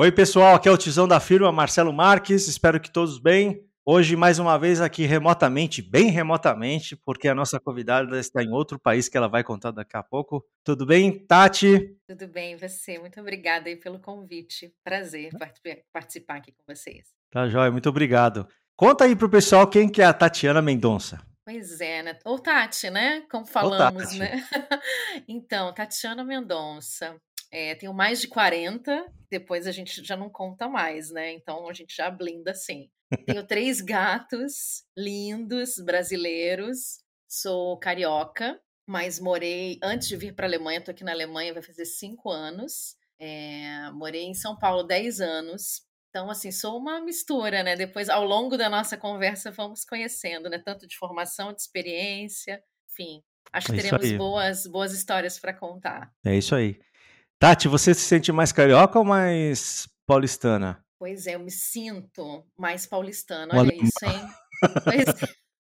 Oi, pessoal, aqui é o Tizão da firma, Marcelo Marques, espero que todos bem. Hoje, mais uma vez, aqui remotamente, bem remotamente, porque a nossa convidada está em outro país que ela vai contar daqui a pouco. Tudo bem, Tati? Tudo bem, você? Muito obrigada aí pelo convite. Prazer participar aqui com vocês. Tá joia, muito obrigado. Conta aí pro pessoal quem que é a Tatiana Mendonça. Pois é, né? Ou Tati, né? Como falamos, né? então, Tatiana Mendonça. É, tenho mais de 40, depois a gente já não conta mais, né? Então a gente já blinda assim. Tenho três gatos lindos, brasileiros. Sou carioca, mas morei antes de vir para a Alemanha. Estou aqui na Alemanha, vai fazer cinco anos. É, morei em São Paulo dez anos. Então, assim, sou uma mistura, né? Depois, ao longo da nossa conversa, vamos conhecendo, né? Tanto de formação, de experiência, enfim. Acho que é teremos boas, boas histórias para contar. É isso aí. Tati, você se sente mais carioca ou mais paulistana? Pois é, eu me sinto mais paulistana. Olha Olha isso, hein? Pois...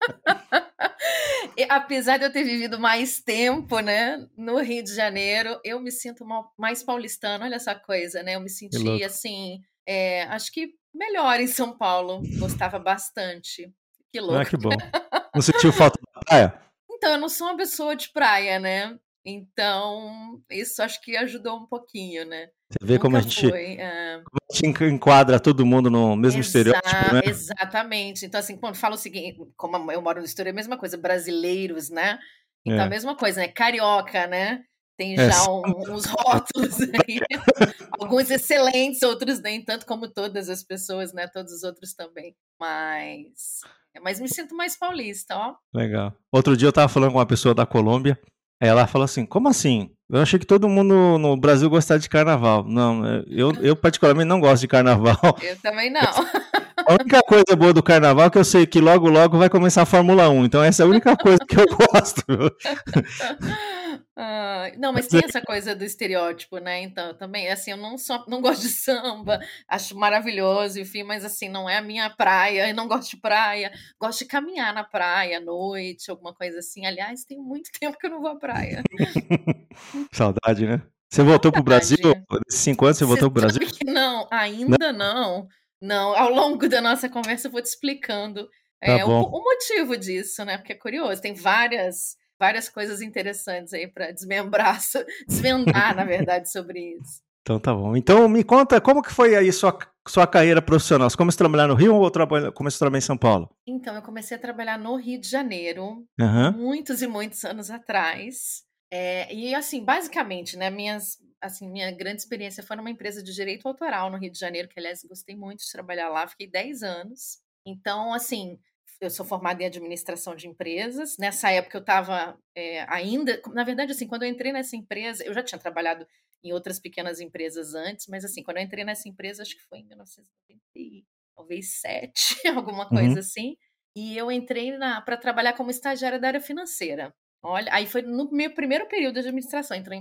Apesar de eu ter vivido mais tempo, né, no Rio de Janeiro, eu me sinto mais paulistana. Olha essa coisa, né? Eu me senti assim, é, acho que melhor em São Paulo. Gostava bastante. Que louco. Ah, que bom. Não sentiu falta da praia? Então, eu não sou uma pessoa de praia, né? Então, isso acho que ajudou um pouquinho, né? Você vê como a, gente, foi, é... como a gente enquadra todo mundo no mesmo Exa estereótipo, né? Exatamente. Então, assim, quando fala o seguinte, como eu moro no exterior, é a mesma coisa, brasileiros, né? Então, é. a mesma coisa, né? Carioca, né? Tem é, já um, uns rótulos aí. Alguns excelentes, outros nem tanto como todas as pessoas, né? Todos os outros também. Mas... Mas me sinto mais paulista, ó. Legal. Outro dia eu tava falando com uma pessoa da Colômbia, ela falou assim: como assim? Eu achei que todo mundo no Brasil gostava de carnaval. Não, eu, eu particularmente não gosto de carnaval. Eu também não. A única coisa boa do carnaval é que eu sei que logo, logo vai começar a Fórmula 1. Então essa é a única coisa que eu gosto. Ah, não, mas tem essa coisa do estereótipo, né? Então, também, assim, eu não só não gosto de samba, acho maravilhoso, enfim, mas assim, não é a minha praia, eu não gosto de praia, gosto de caminhar na praia à noite, alguma coisa assim. Aliás, tem muito tempo que eu não vou à praia. Saudade, né? Você voltou para o Brasil? Cinco anos você, voltou para o Brasil? não, ainda não. não. Não, ao longo da nossa conversa eu vou te explicando tá é, o, o motivo disso, né? Porque é curioso, tem várias várias coisas interessantes aí para desmembrar, desvendar, na verdade, sobre isso. Então tá bom. Então me conta como que foi aí sua, sua carreira profissional? Você começou a trabalhar no Rio ou começou a trabalhar em São Paulo? Então, eu comecei a trabalhar no Rio de Janeiro, uhum. muitos e muitos anos atrás. É, e assim, basicamente, né, minhas, assim, minha grande experiência foi numa empresa de direito autoral no Rio de Janeiro, que aliás gostei muito de trabalhar lá, fiquei 10 anos. Então, assim, eu sou formada em administração de empresas. Nessa época eu estava é, ainda, na verdade, assim, quando eu entrei nessa empresa, eu já tinha trabalhado em outras pequenas empresas antes, mas assim, quando eu entrei nessa empresa, acho que foi em 1997, talvez sete, alguma coisa uhum. assim. E eu entrei para trabalhar como estagiária da área financeira. Olha, aí foi no meu primeiro período de administração, entrei,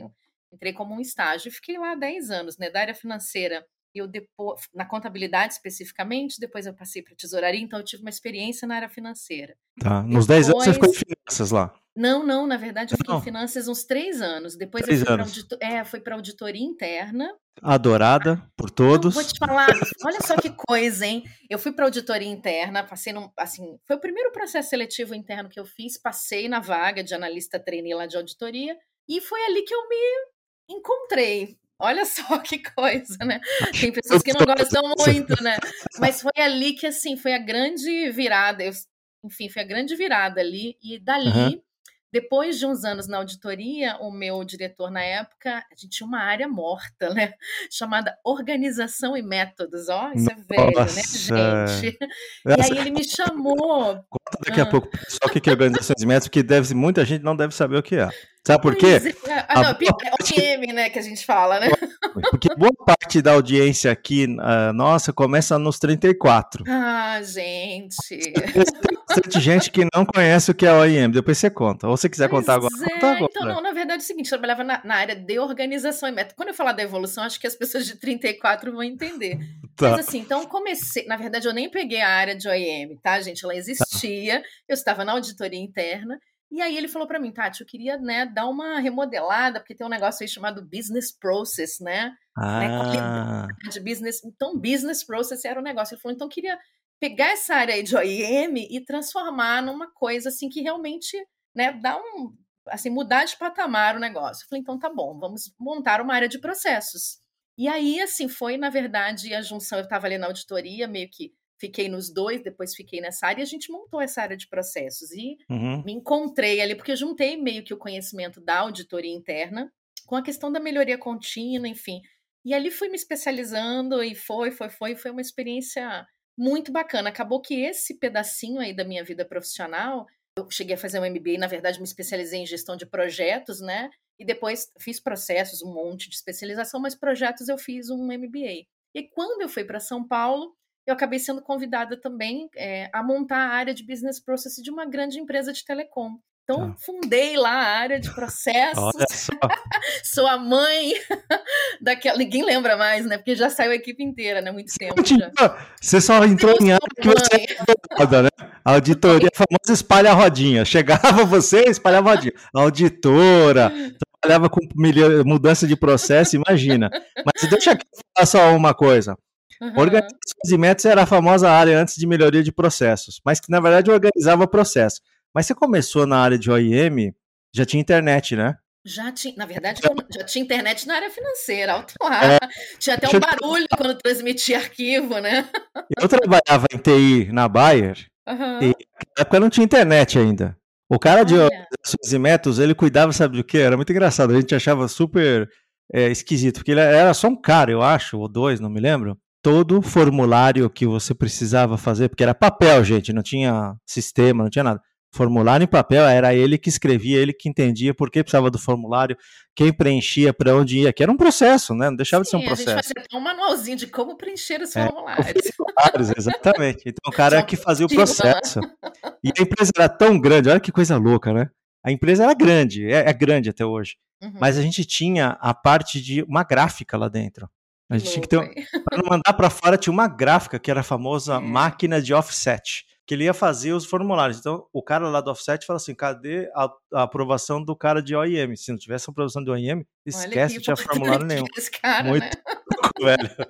entrei como um estágio e fiquei lá 10 anos, né, da área financeira eu depois, na contabilidade especificamente, depois eu passei para tesouraria, então eu tive uma experiência na área financeira. Tá, nos 10 anos você ficou em finanças lá? Não, não, na verdade eu fiquei não. em finanças uns 3 anos. Depois três eu fui para auditor... é, fui auditoria interna. Adorada por todos. Não, vou te falar, olha só que coisa, hein? Eu fui para auditoria interna, passei num, assim, foi o primeiro processo seletivo interno que eu fiz, passei na vaga de analista trainee lá de auditoria, e foi ali que eu me encontrei. Olha só que coisa, né? Tem pessoas que não gostam muito, né? Mas foi ali que, assim, foi a grande virada. Eu, enfim, foi a grande virada ali. E dali, uhum. depois de uns anos na auditoria, o meu diretor na época, a gente tinha uma área morta, né? Chamada Organização e Métodos. Ó, isso é velho, né, gente? E aí ele me chamou. Conta daqui a pouco só o que é organização e métodos, que deve, muita gente não deve saber o que é. Sabe por quê? É. Ah, não, é OPM, né, que a gente fala, né? Porque boa parte da audiência aqui, uh, nossa, começa nos 34. Ah, gente. Tem gente que não conhece o que é OIM, depois você conta. Ou você quiser pois contar agora, é. conta agora. Então, não, na verdade é o seguinte, eu trabalhava na, na, área de organização e método. Quando eu falar da evolução, acho que as pessoas de 34 vão entender. Tá. Mas assim, então comecei, na verdade eu nem peguei a área de OIM, tá, gente? Ela existia, tá. Eu estava na auditoria interna, e aí ele falou para mim, Tati, eu queria né, dar uma remodelada, porque tem um negócio aí chamado business process, né? Ah. Né, de business, então, business process era o negócio. Ele falou, então queria pegar essa área aí de OIM e transformar numa coisa assim que realmente né, dá um assim mudar de patamar o negócio. Eu falei, então tá bom, vamos montar uma área de processos. E aí, assim, foi, na verdade, a junção. Eu estava ali na auditoria, meio que fiquei nos dois, depois fiquei nessa área, e a gente montou essa área de processos. E uhum. me encontrei ali, porque eu juntei meio que o conhecimento da auditoria interna com a questão da melhoria contínua, enfim. E ali fui me especializando e foi, foi, foi, foi uma experiência muito bacana. Acabou que esse pedacinho aí da minha vida profissional, eu cheguei a fazer um MBA, na verdade me especializei em gestão de projetos, né? E depois fiz processos, um monte de especialização, mas projetos eu fiz um MBA. E quando eu fui para São Paulo, eu acabei sendo convidada também é, a montar a área de business process de uma grande empresa de telecom. Então, tá. fundei lá a área de processos. Sou a mãe daquela. Ninguém lembra mais, né? Porque já saiu a equipe inteira, né? Muito tempo. Já. Você só entrou em área que você é né? A auditoria, a famosa espalha rodinha. Chegava você, espalhava rodinha. auditora, trabalhava com mudança de processo, imagina. Mas deixa eu falar só uma coisa. Uhum. Organizações e metas era a famosa área antes de melhoria de processos, mas que na verdade organizava processo. Mas você começou na área de OIM, já tinha internet, né? Já tinha, na verdade, já tinha internet na área financeira, alto lá. É, tinha até um barulho eu... quando transmitia arquivo, né? Eu trabalhava em TI na Bayer, uhum. e na época não tinha internet ainda. O cara de organizações e métodos, ele cuidava, sabe do que? Era muito engraçado, a gente achava super é, esquisito, porque ele era só um cara, eu acho, ou dois, não me lembro. Todo formulário que você precisava fazer, porque era papel, gente, não tinha sistema, não tinha nada formulário em papel, era ele que escrevia, ele que entendia por que precisava do formulário, quem preenchia, para onde ia, que era um processo, né? Não deixava Sim, de ser um processo. A gente fazia um manualzinho de como preencher os é, formulários. formulários exatamente. Então o cara é que fazia o né? processo. E a empresa era tão grande, olha que coisa louca, né? A empresa era grande, é, é grande até hoje. Uhum. Mas a gente tinha a parte de uma gráfica lá dentro. A gente tinha que ter. Para não mandar para fora, tinha uma gráfica que era a famosa é. máquina de offset que ele ia fazer os formulários. Então, o cara lá do offset fala assim: cadê a, a aprovação do cara de OIM? Se não tivesse a aprovação de OIM, esquece de tinha formulário nenhum. Cara, Muito né? velho.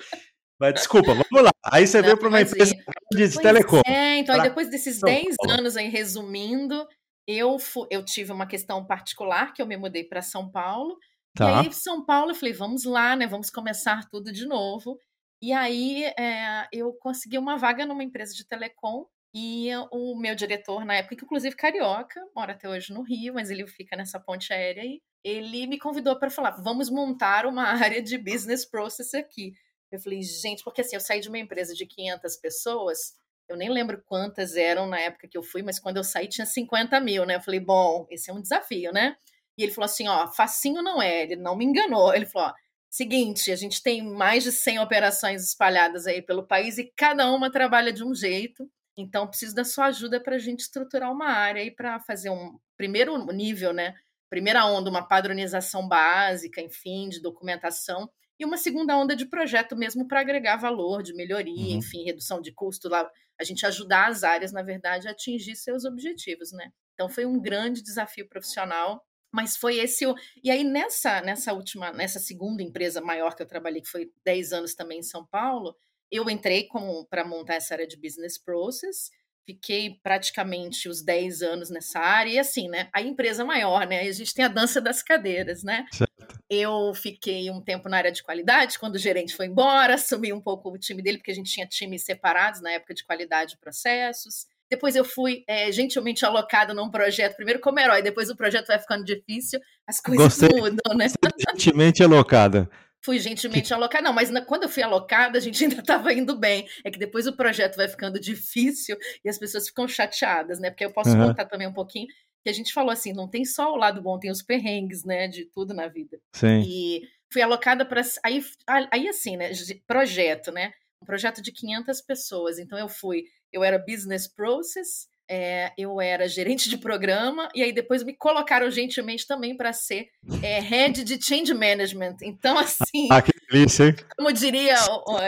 Mas desculpa, vamos lá. Aí você não, veio para uma empresa de, de telecom. É, então pra... aí depois desses 10 anos aí, resumindo, eu, eu tive uma questão particular que eu me mudei para São Paulo. Tá. E aí, São Paulo, eu falei, vamos lá, né? Vamos começar tudo de novo. E aí é, eu consegui uma vaga numa empresa de telecom e o meu diretor, na época, que inclusive carioca, mora até hoje no Rio, mas ele fica nessa ponte aérea aí, ele me convidou para falar: vamos montar uma área de business process aqui. Eu falei, gente, porque assim, eu saí de uma empresa de 500 pessoas, eu nem lembro quantas eram na época que eu fui, mas quando eu saí tinha 50 mil, né? Eu falei, bom, esse é um desafio, né? E ele falou assim: ó, facinho não é, ele não me enganou. Ele falou: ó, seguinte, a gente tem mais de 100 operações espalhadas aí pelo país e cada uma trabalha de um jeito. Então, preciso da sua ajuda para a gente estruturar uma área e para fazer um primeiro nível, né? Primeira onda, uma padronização básica, enfim, de documentação, e uma segunda onda de projeto mesmo para agregar valor, de melhoria, uhum. enfim, redução de custo, lá, a gente ajudar as áreas, na verdade, a atingir seus objetivos, né? Então foi um grande desafio profissional, mas foi esse o... E aí nessa nessa última, nessa segunda empresa maior que eu trabalhei, que foi 10 anos também em São Paulo, eu entrei para montar essa área de business process, fiquei praticamente os 10 anos nessa área, e assim, né? A empresa maior, né? A gente tem a dança das cadeiras, né? Certo. Eu fiquei um tempo na área de qualidade, quando o gerente foi embora, assumi um pouco o time dele, porque a gente tinha times separados na época de qualidade e processos. Depois eu fui é, gentilmente alocada num projeto, primeiro como herói, depois o projeto vai ficando difícil, as coisas Gostei. mudam, né? Gentilmente alocada. Fui gentilmente que... alocada. Não, mas na, quando eu fui alocada, a gente ainda estava indo bem. É que depois o projeto vai ficando difícil e as pessoas ficam chateadas, né? Porque eu posso uhum. contar também um pouquinho que a gente falou assim, não tem só o lado bom, tem os perrengues, né, de tudo na vida. Sim. E fui alocada para aí aí assim, né, projeto, né? Um projeto de 500 pessoas. Então eu fui, eu era business process, é, eu era gerente de programa e aí depois me colocaram gentilmente também para ser é, head de change management. Então, assim. Ah, que delícia, hein? Como diria,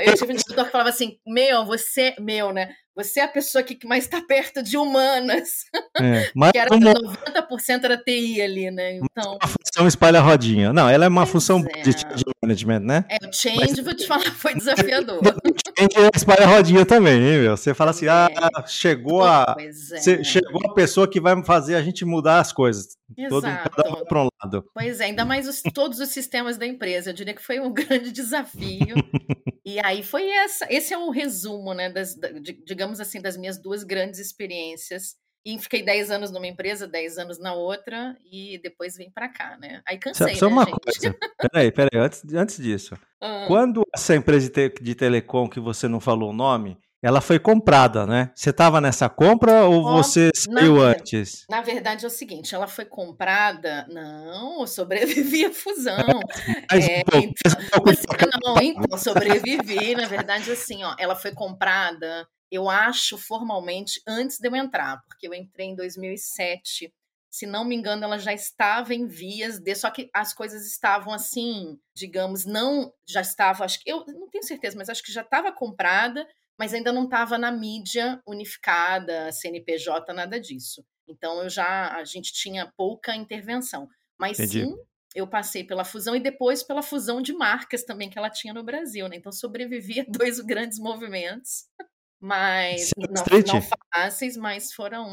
eu tive um diretor que falava assim: meu, você, meu, né? Você é a pessoa que mais está perto de humanas. É, mas que era como... 90% era TI ali, né? Então... Uma função espalha rodinha. Não, ela é uma pois função é. de change management, né? É, o change, mas... vou te falar, foi desafiador. O change espalha rodinha também, hein, meu? Você fala assim, é. ah, chegou a, é. chegou a pessoa que vai fazer a gente mudar as coisas. Exato. Todo, para um lado. Pois é, ainda mais os, todos os sistemas da empresa. Eu diria que foi um grande desafio. e aí foi essa. Esse é o um resumo, né? Das, de, digamos assim, das minhas duas grandes experiências. E fiquei 10 anos numa empresa, 10 anos na outra, e depois vim para cá, né? Aí cansei, Só, né, uma gente? coisa. Peraí, peraí, antes, antes disso. Quando essa empresa de, telecom que você não falou o nome, ela foi comprada, né? Você estava nessa compra ou oh, você saiu na, antes? Na verdade é o seguinte, ela foi comprada. Não, eu sobrevivi à fusão. Mas, é, pô, então, não, então sobrevivi. Na verdade, assim, ó, ela foi comprada. Eu acho formalmente antes de eu entrar, porque eu entrei em 2007. Se não me engano, ela já estava em vias de, só que as coisas estavam assim, digamos, não já estava, acho que eu não tenho certeza, mas acho que já estava comprada mas ainda não estava na mídia unificada, CNPJ, nada disso. Então eu já a gente tinha pouca intervenção. Mas Entendi. sim, eu passei pela fusão e depois pela fusão de marcas também que ela tinha no Brasil, né? Então sobrevivi a dois grandes movimentos, mas não, não, fáceis, mas foram.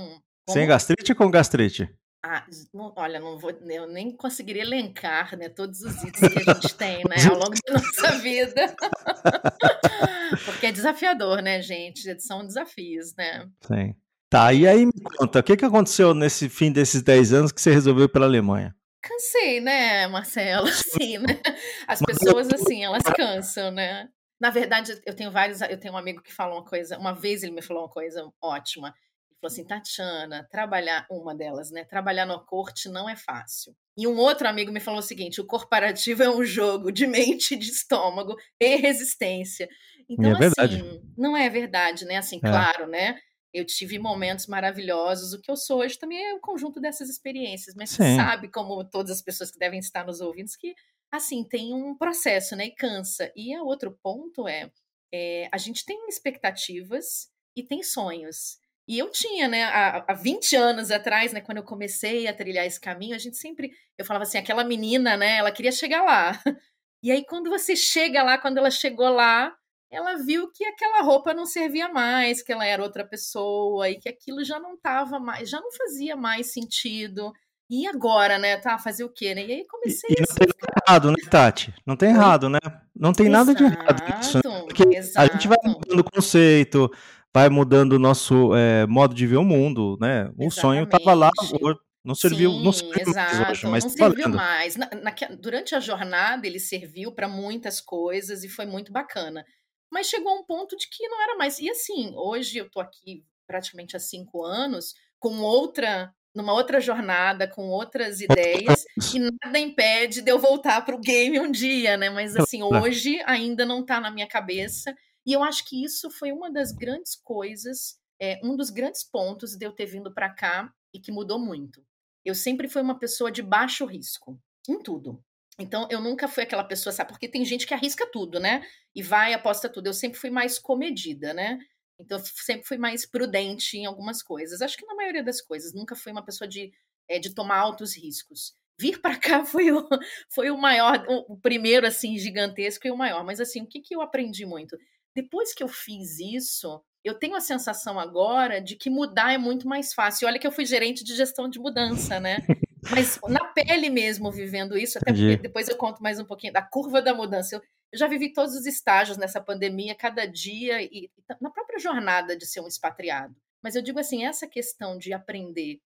Como... Sem gastrite ou com gastrite? Ah, não, olha, não vou, eu nem conseguiria elencar, né, todos os itens que a gente tem, né, ao longo da nossa vida. Porque é desafiador, né, gente? São desafios, né? Sim. Tá, e aí me conta, o que, que aconteceu nesse fim desses 10 anos que você resolveu ir pela Alemanha? Cansei, né, Marcelo? Assim, né? As pessoas, assim, elas cansam, né? Na verdade, eu tenho vários. Eu tenho um amigo que falou uma coisa. Uma vez ele me falou uma coisa ótima falou assim, Tatiana, trabalhar, uma delas, né? Trabalhar na corte não é fácil. E um outro amigo me falou o seguinte: o corporativo é um jogo de mente, de estômago e resistência. Então, é assim, não é verdade, né? Assim, é. claro, né? Eu tive momentos maravilhosos. O que eu sou hoje também é o conjunto dessas experiências. Mas Sim. você sabe, como todas as pessoas que devem estar nos ouvindo, que, assim, tem um processo, né? E cansa. E outro ponto é, é a gente tem expectativas e tem sonhos. E eu tinha, né, há, há 20 anos atrás, né, quando eu comecei a trilhar esse caminho, a gente sempre, eu falava assim, aquela menina, né, ela queria chegar lá. E aí quando você chega lá, quando ela chegou lá, ela viu que aquela roupa não servia mais, que ela era outra pessoa e que aquilo já não tava mais, já não fazia mais sentido. E agora, né, tá, fazer o quê, né? E aí comecei e, e não tem errado, né, Tati? Não tem errado, né? Não tem exato, nada de errado nisso. Né? Porque exato. a gente vai mudando o conceito, vai mudando o nosso é, modo de ver o mundo, né? O Exatamente. sonho estava lá, não serviu, Sim, não serviu exato, mais hoje, mas não tá serviu mais. Na, na, durante a jornada ele serviu para muitas coisas e foi muito bacana. Mas chegou um ponto de que não era mais. E assim, hoje eu estou aqui praticamente há cinco anos com outra numa outra jornada, com outras ideias, e nada impede de eu voltar para o game um dia, né? Mas assim, hoje ainda não está na minha cabeça. E eu acho que isso foi uma das grandes coisas, é, um dos grandes pontos de eu ter vindo para cá e que mudou muito. Eu sempre fui uma pessoa de baixo risco, em tudo. Então, eu nunca fui aquela pessoa, sabe? Porque tem gente que arrisca tudo, né? E vai, aposta tudo. Eu sempre fui mais comedida, né? Então, eu sempre fui mais prudente em algumas coisas. Acho que na maioria das coisas. Nunca fui uma pessoa de, é, de tomar altos riscos. Vir para cá foi o, foi o maior, o, primeiro, assim, gigantesco e o maior. Mas, assim, o que, que eu aprendi muito? Depois que eu fiz isso, eu tenho a sensação agora de que mudar é muito mais fácil. Olha que eu fui gerente de gestão de mudança, né? Mas na pele mesmo, vivendo isso, até porque depois eu conto mais um pouquinho da curva da mudança. Eu, eu já vivi todos os estágios nessa pandemia, cada dia, e, e na própria jornada de ser um expatriado. Mas eu digo assim, essa questão de aprender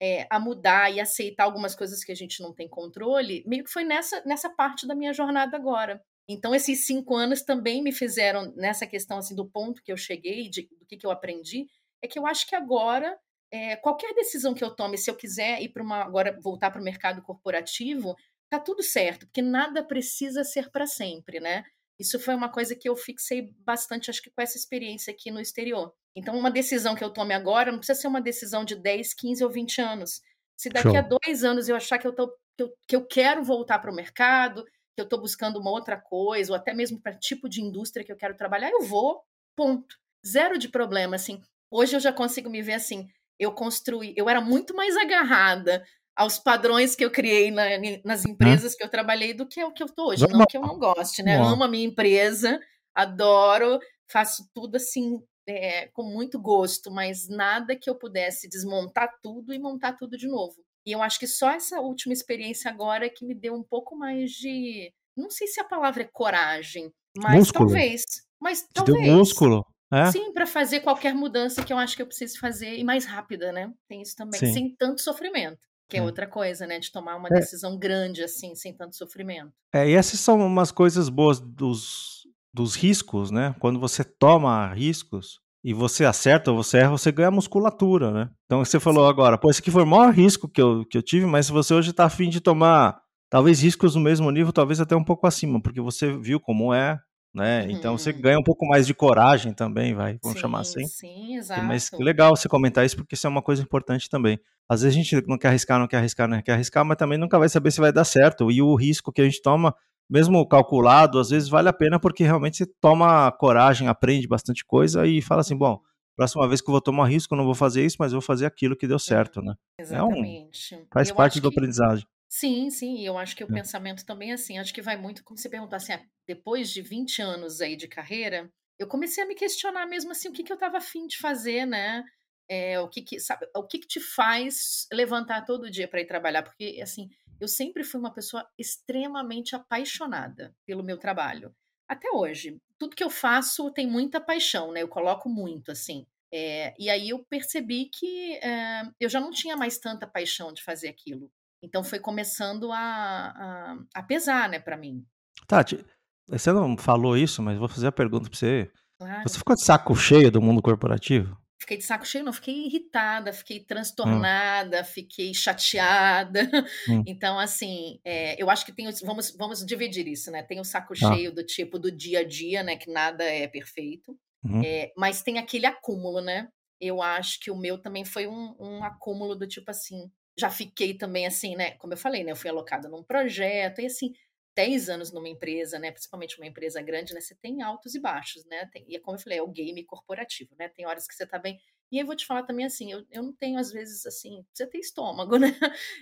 é, a mudar e aceitar algumas coisas que a gente não tem controle, meio que foi nessa, nessa parte da minha jornada agora. Então, esses cinco anos também me fizeram, nessa questão assim, do ponto que eu cheguei, de, do que, que eu aprendi, é que eu acho que agora, é, qualquer decisão que eu tome, se eu quiser ir para uma, agora voltar para o mercado corporativo, tá tudo certo, porque nada precisa ser para sempre, né? Isso foi uma coisa que eu fixei bastante, acho que com essa experiência aqui no exterior. Então, uma decisão que eu tome agora não precisa ser uma decisão de 10, 15 ou 20 anos. Se daqui Show. a dois anos eu achar que eu, tô, que eu, que eu quero voltar para o mercado, que eu estou buscando uma outra coisa, ou até mesmo para tipo de indústria que eu quero trabalhar, eu vou, ponto. Zero de problema, assim. Hoje eu já consigo me ver assim, eu construí, eu era muito mais agarrada aos padrões que eu criei na, nas empresas hum. que eu trabalhei do que é o que eu tô hoje. Não que eu não goste, né? Amo a minha empresa, adoro, faço tudo assim é, com muito gosto, mas nada que eu pudesse desmontar tudo e montar tudo de novo. E eu acho que só essa última experiência agora é que me deu um pouco mais de. Não sei se a palavra é coragem, mas músculo. talvez. Mas talvez. Deu músculo. É? Sim, para fazer qualquer mudança que eu acho que eu preciso fazer e mais rápida, né? Tem isso também, Sim. sem tanto sofrimento. Que é, é outra coisa, né? De tomar uma é. decisão grande assim, sem tanto sofrimento. É, e essas são umas coisas boas dos, dos riscos, né? Quando você toma riscos e você acerta ou você erra, você ganha musculatura, né? Então você falou agora, pô, esse aqui foi o maior risco que eu, que eu tive, mas se você hoje está afim de tomar talvez riscos no mesmo nível, talvez até um pouco acima, porque você viu como é, né? Então você uhum. ganha um pouco mais de coragem também, vai, vamos sim, chamar assim. Sim, exato. Mas que legal você comentar isso, porque isso é uma coisa importante também. Às vezes a gente não quer arriscar, não quer arriscar, não quer arriscar, mas também nunca vai saber se vai dar certo. E o risco que a gente toma, mesmo calculado, às vezes vale a pena porque realmente você toma coragem, aprende bastante coisa e fala assim, bom, próxima vez que eu vou tomar risco, eu não vou fazer isso, mas eu vou fazer aquilo que deu certo, né? Exatamente. É um, faz parte do que... aprendizagem. Sim, sim, e eu acho que o é. pensamento também é assim, acho que vai muito como você perguntar assim, ah, depois de 20 anos aí de carreira, eu comecei a me questionar mesmo assim, o que, que eu estava afim de fazer, né? É, o que que, sabe, o que que te faz levantar todo dia para ir trabalhar? Porque, assim, eu sempre fui uma pessoa extremamente apaixonada pelo meu trabalho. Até hoje. Tudo que eu faço tem muita paixão, né? Eu coloco muito, assim. É, e aí eu percebi que é, eu já não tinha mais tanta paixão de fazer aquilo. Então foi começando a, a, a pesar, né, para mim. Tati, você não falou isso, mas vou fazer a pergunta para você. Claro. Você ficou de saco cheio do mundo corporativo? Fiquei de saco cheio, não, fiquei irritada, fiquei hum. transtornada, hum. fiquei chateada. Hum. Então, assim, é, eu acho que tem. Vamos, vamos dividir isso, né? Tem o saco ah. cheio do tipo do dia a dia, né? Que nada é perfeito. Uhum. É, mas tem aquele acúmulo, né? Eu acho que o meu também foi um, um acúmulo do tipo assim, já fiquei também assim, né? Como eu falei, né? Eu fui alocada num projeto e assim, 10 anos numa empresa, né? Principalmente uma empresa grande, né? Você tem altos e baixos, né? Tem, e é como eu falei, é o game corporativo, né? Tem horas que você tá bem. E eu vou te falar também assim, eu, eu não tenho, às vezes, assim, você tem estômago, né?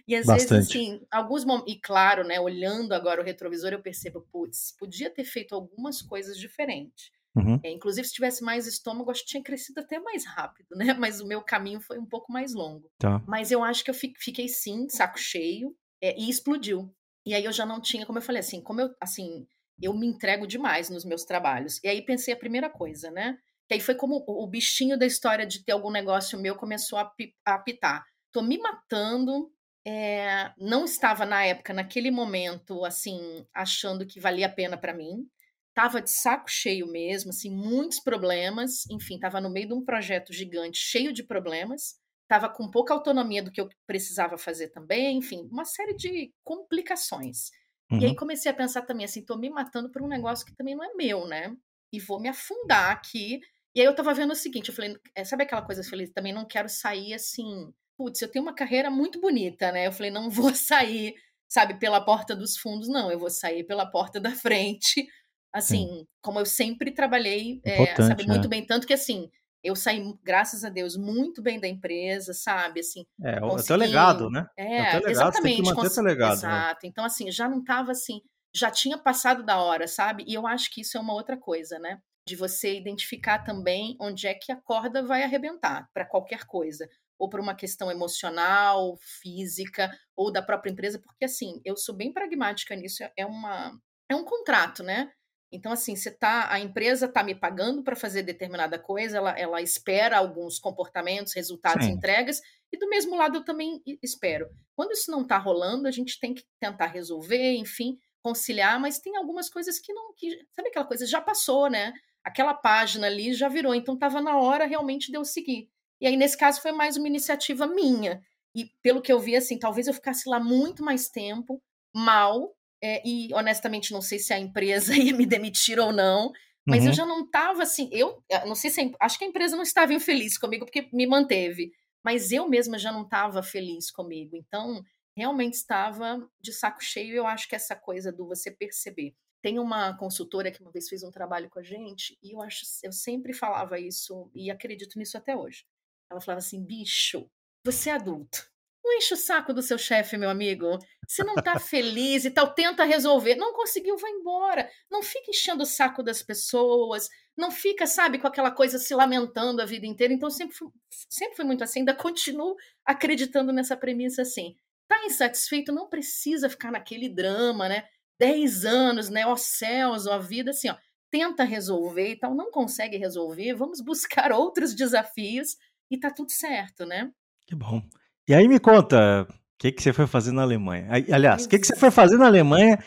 E às Bastante. vezes, assim, alguns momentos. E claro, né? Olhando agora o retrovisor, eu percebo, putz, podia ter feito algumas coisas diferentes. Uhum. É, inclusive, se tivesse mais estômago, acho que tinha crescido até mais rápido, né? Mas o meu caminho foi um pouco mais longo. Tá. Mas eu acho que eu fiquei sim, saco cheio, é, e explodiu. E aí eu já não tinha, como eu falei assim, como eu, assim, eu me entrego demais nos meus trabalhos. E aí pensei a primeira coisa, né? Que aí foi como o, bichinho da história de ter algum negócio meu começou a, a apitar. Tô me matando, é, não estava na época, naquele momento, assim, achando que valia a pena para mim tava de saco cheio mesmo, assim, muitos problemas, enfim, tava no meio de um projeto gigante, cheio de problemas, tava com pouca autonomia do que eu precisava fazer também, enfim, uma série de complicações. Uhum. E aí uhum. comecei a pensar também assim, tô me matando por um negócio que também não é meu, né? E vou me afundar aqui. E aí eu tava vendo o seguinte, eu falei, é, sabe aquela coisa, eu falei, também não quero sair assim, putz, eu tenho uma carreira muito bonita, né? Eu falei, não vou sair, sabe, pela porta dos fundos, não, eu vou sair pela porta da frente, Assim, Sim. como eu sempre trabalhei, é, sabe, muito né? bem. Tanto que, assim, eu saí, graças a Deus, muito bem da empresa, sabe? Assim, é, é o teu legado, né? É, é o teu legado, exatamente. Tem que manter cons... legado. Né? Exato. Né? Então, assim, já não estava assim, já tinha passado da hora, sabe? E eu acho que isso é uma outra coisa, né? De você identificar também onde é que a corda vai arrebentar para qualquer coisa. Ou por uma questão emocional, física, ou da própria empresa, porque assim, eu sou bem pragmática nisso, é uma. É um contrato, né? Então, assim, você tá, a empresa está me pagando para fazer determinada coisa, ela, ela espera alguns comportamentos, resultados, Sim. entregas, e do mesmo lado eu também espero. Quando isso não está rolando, a gente tem que tentar resolver, enfim, conciliar, mas tem algumas coisas que não. Que, sabe aquela coisa? Já passou, né? Aquela página ali já virou, então estava na hora realmente de eu seguir. E aí, nesse caso, foi mais uma iniciativa minha. E pelo que eu vi, assim, talvez eu ficasse lá muito mais tempo, mal, é, e honestamente não sei se a empresa ia me demitir ou não, Mas uhum. eu já não estava assim, eu não sei se a, acho que a empresa não estava infeliz comigo porque me manteve, mas eu mesma já não estava feliz comigo. Então, realmente estava de saco cheio. Eu acho que essa coisa do você perceber. Tem uma consultora que uma vez fez um trabalho com a gente e eu acho, eu sempre falava isso e acredito nisso até hoje. Ela falava assim, bicho, você é adulto. Não enche o saco do seu chefe, meu amigo. Se não tá feliz e tal, tenta resolver. Não conseguiu, vai embora. Não fica enchendo o saco das pessoas. Não fica, sabe, com aquela coisa se lamentando a vida inteira. Então, sempre fui, sempre fui muito assim. Ainda continuo acreditando nessa premissa assim. Tá insatisfeito? Não precisa ficar naquele drama, né? Dez anos, né? Ó céus, ó vida, assim, ó. Tenta resolver e tal. Não consegue resolver. Vamos buscar outros desafios e tá tudo certo, né? Que bom. E aí me conta, o que, que você foi fazer na Alemanha? Aliás, o que, que você foi fazer na Alemanha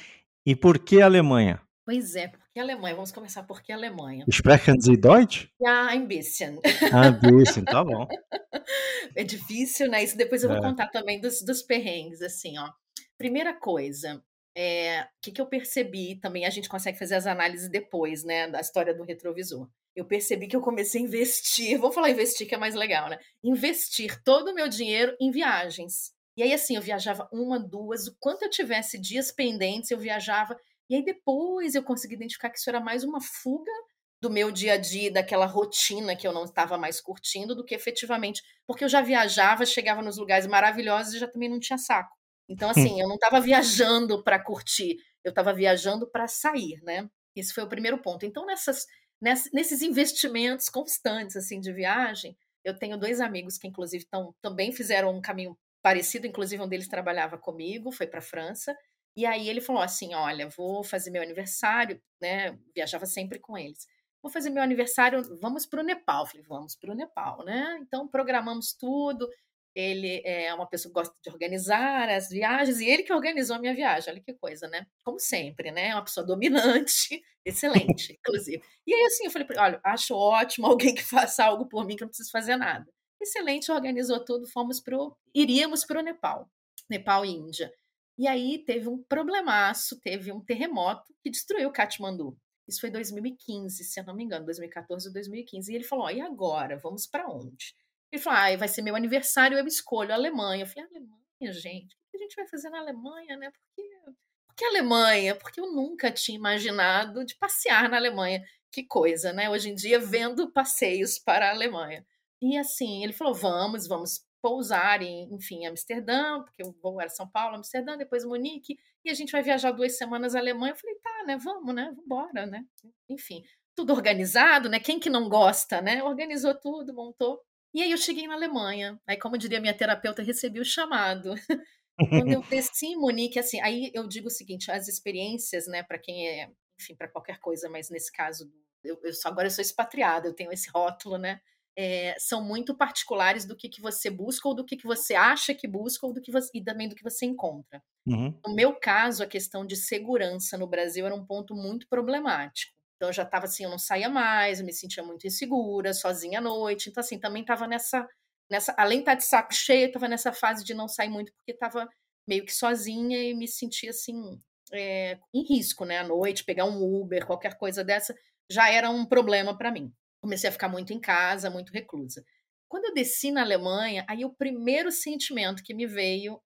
e por que a Alemanha? Pois é, por que a Alemanha? Vamos começar por que a Alemanha? Sprechen Sie Deutsch? Ja, ein bisschen. Ah, ein bisschen, tá bom. É difícil, né? Isso depois eu vou é. contar também dos, dos perrengues, assim, ó. Primeira coisa, é, o que, que eu percebi também, a gente consegue fazer as análises depois, né, da história do retrovisor. Eu percebi que eu comecei a investir, vou falar investir que é mais legal, né? Investir todo o meu dinheiro em viagens. E aí, assim, eu viajava uma, duas, o quanto eu tivesse dias pendentes, eu viajava. E aí depois eu consegui identificar que isso era mais uma fuga do meu dia a dia, daquela rotina que eu não estava mais curtindo, do que efetivamente. Porque eu já viajava, chegava nos lugares maravilhosos e já também não tinha saco. Então, assim, eu não estava viajando para curtir, eu estava viajando para sair, né? Esse foi o primeiro ponto. Então, nessas, nesses investimentos constantes, assim, de viagem, eu tenho dois amigos que, inclusive, tão, também fizeram um caminho parecido, inclusive um deles trabalhava comigo, foi para a França, e aí ele falou assim, olha, vou fazer meu aniversário, né? Viajava sempre com eles. Vou fazer meu aniversário, vamos para o Nepal. Falei, vamos para o Nepal, né? Então programamos tudo ele é uma pessoa que gosta de organizar as viagens, e ele que organizou a minha viagem, olha que coisa, né? Como sempre, né? Uma pessoa dominante, excelente, inclusive. E aí, assim, eu falei, olha, acho ótimo alguém que faça algo por mim, que eu não preciso fazer nada. Excelente, organizou tudo, fomos pro, iríamos para o Nepal, Nepal e Índia. E aí teve um problemaço, teve um terremoto que destruiu Katmandu. Isso foi 2015, se eu não me engano, 2014 ou 2015. E ele falou: oh, e agora? Vamos para onde? Ele falou: ah, vai ser meu aniversário, eu escolho a Alemanha. Eu falei: Alemanha, gente? O que a gente vai fazer na Alemanha, né? Porque, por que Alemanha? Porque eu nunca tinha imaginado de passear na Alemanha. Que coisa, né? Hoje em dia, vendo passeios para a Alemanha. E assim, ele falou: vamos, vamos pousar em, enfim, Amsterdã, porque eu vou era São Paulo, Amsterdã, depois Munique, e a gente vai viajar duas semanas à Alemanha. Eu falei, tá, né? Vamos, né? Vamos embora, né? Enfim, tudo organizado, né? Quem que não gosta, né? Organizou tudo, montou. E aí eu cheguei na Alemanha. Aí, como diria minha terapeuta, recebi o chamado. Quando eu desci em Munique, assim, aí eu digo o seguinte: as experiências, né, para quem é, enfim, para qualquer coisa, mas nesse caso, eu, eu só, agora eu sou expatriada, eu tenho esse rótulo, né? É, são muito particulares do que, que você busca ou do que, que você acha que busca ou do que você, e também do que você encontra. Uhum. No meu caso, a questão de segurança no Brasil era um ponto muito problemático. Então eu já estava assim, eu não saía mais, eu me sentia muito insegura, sozinha à noite. Então, assim, também estava nessa, nessa. Além de estar tá de saco cheio, estava nessa fase de não sair muito, porque estava meio que sozinha e me sentia assim, é, em risco, né? À noite, pegar um Uber, qualquer coisa dessa, já era um problema para mim. Comecei a ficar muito em casa, muito reclusa. Quando eu desci na Alemanha, aí o primeiro sentimento que me veio,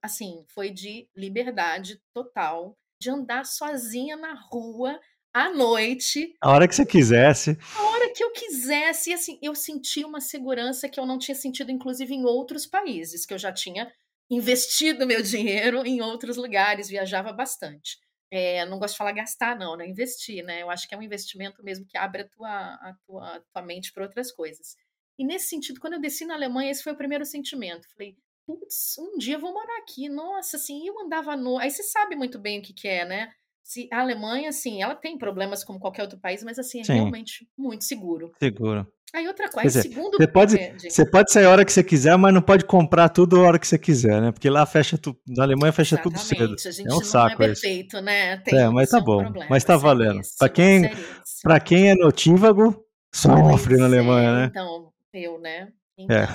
assim, foi de liberdade total, de andar sozinha na rua, à noite. A hora que você quisesse. A hora que eu quisesse. E assim, eu senti uma segurança que eu não tinha sentido, inclusive, em outros países, que eu já tinha investido meu dinheiro em outros lugares, viajava bastante. É, não gosto de falar gastar, não, né? Investir, né? Eu acho que é um investimento mesmo que abre a tua, a tua, a tua mente para outras coisas. E nesse sentido, quando eu desci na Alemanha, esse foi o primeiro sentimento. Falei, putz, um dia eu vou morar aqui. Nossa, assim, eu andava no. Aí você sabe muito bem o que, que é, né? Se a Alemanha, assim, ela tem problemas como qualquer outro país, mas assim, é Sim. realmente muito seguro. Seguro. Aí outra coisa, dizer, segundo... Você pode, você pode sair a hora que você quiser, mas não pode comprar tudo a hora que você quiser, né? Porque lá fecha tudo, na Alemanha fecha Exatamente. tudo cedo. A gente é um saco não é perfeito, né? Tem, é, mas tá bom, mas tá valendo. Para quem, para quem é notívago, sofre na Alemanha, né? Então, eu, né? Então, é.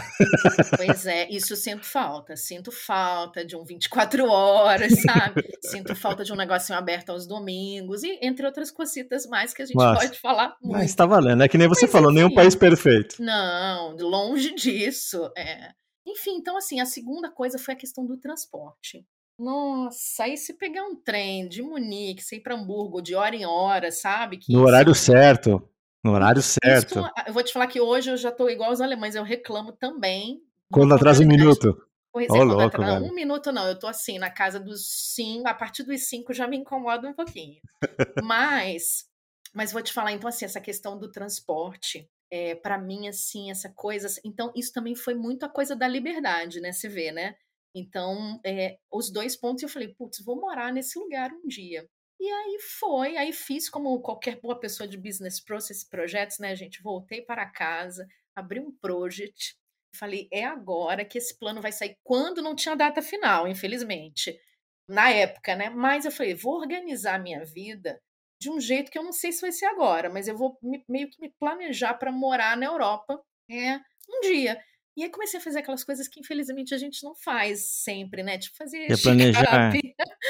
Pois é, isso sinto falta. Sinto falta de um 24 horas, sabe? sinto falta de um negocinho aberto aos domingos, e entre outras cositas mais que a gente pode falar muito. Mas tá valendo, é que nem você Mas, falou, enfim, nenhum país perfeito. Não, longe disso. É. Enfim, então assim, a segunda coisa foi a questão do transporte. Nossa, aí se pegar um trem de Munique, se ir para Hamburgo de hora em hora, sabe? Que no horário certo. No horário certo. Isso, eu vou te falar que hoje eu já estou igual aos alemães, eu reclamo também. Quando atrasa um minuto. Pois oh, é, louco, atrasa, um minuto não, eu tô assim, na casa dos cinco, a partir dos cinco já me incomoda um pouquinho. mas, mas vou te falar, então, assim, essa questão do transporte, é, para mim, assim, essa coisa. Então, isso também foi muito a coisa da liberdade, né? Você vê, né? Então, é, os dois pontos eu falei, putz, vou morar nesse lugar um dia. E aí foi, aí fiz como qualquer boa pessoa de business process projetos, né, gente? Voltei para casa, abri um project, falei, é agora que esse plano vai sair quando não tinha data final, infelizmente. Na época, né? Mas eu falei, vou organizar a minha vida de um jeito que eu não sei se vai ser agora, mas eu vou me, meio que me planejar para morar na Europa é, um dia. E aí comecei a fazer aquelas coisas que infelizmente a gente não faz sempre, né? Tipo fazer é planejar.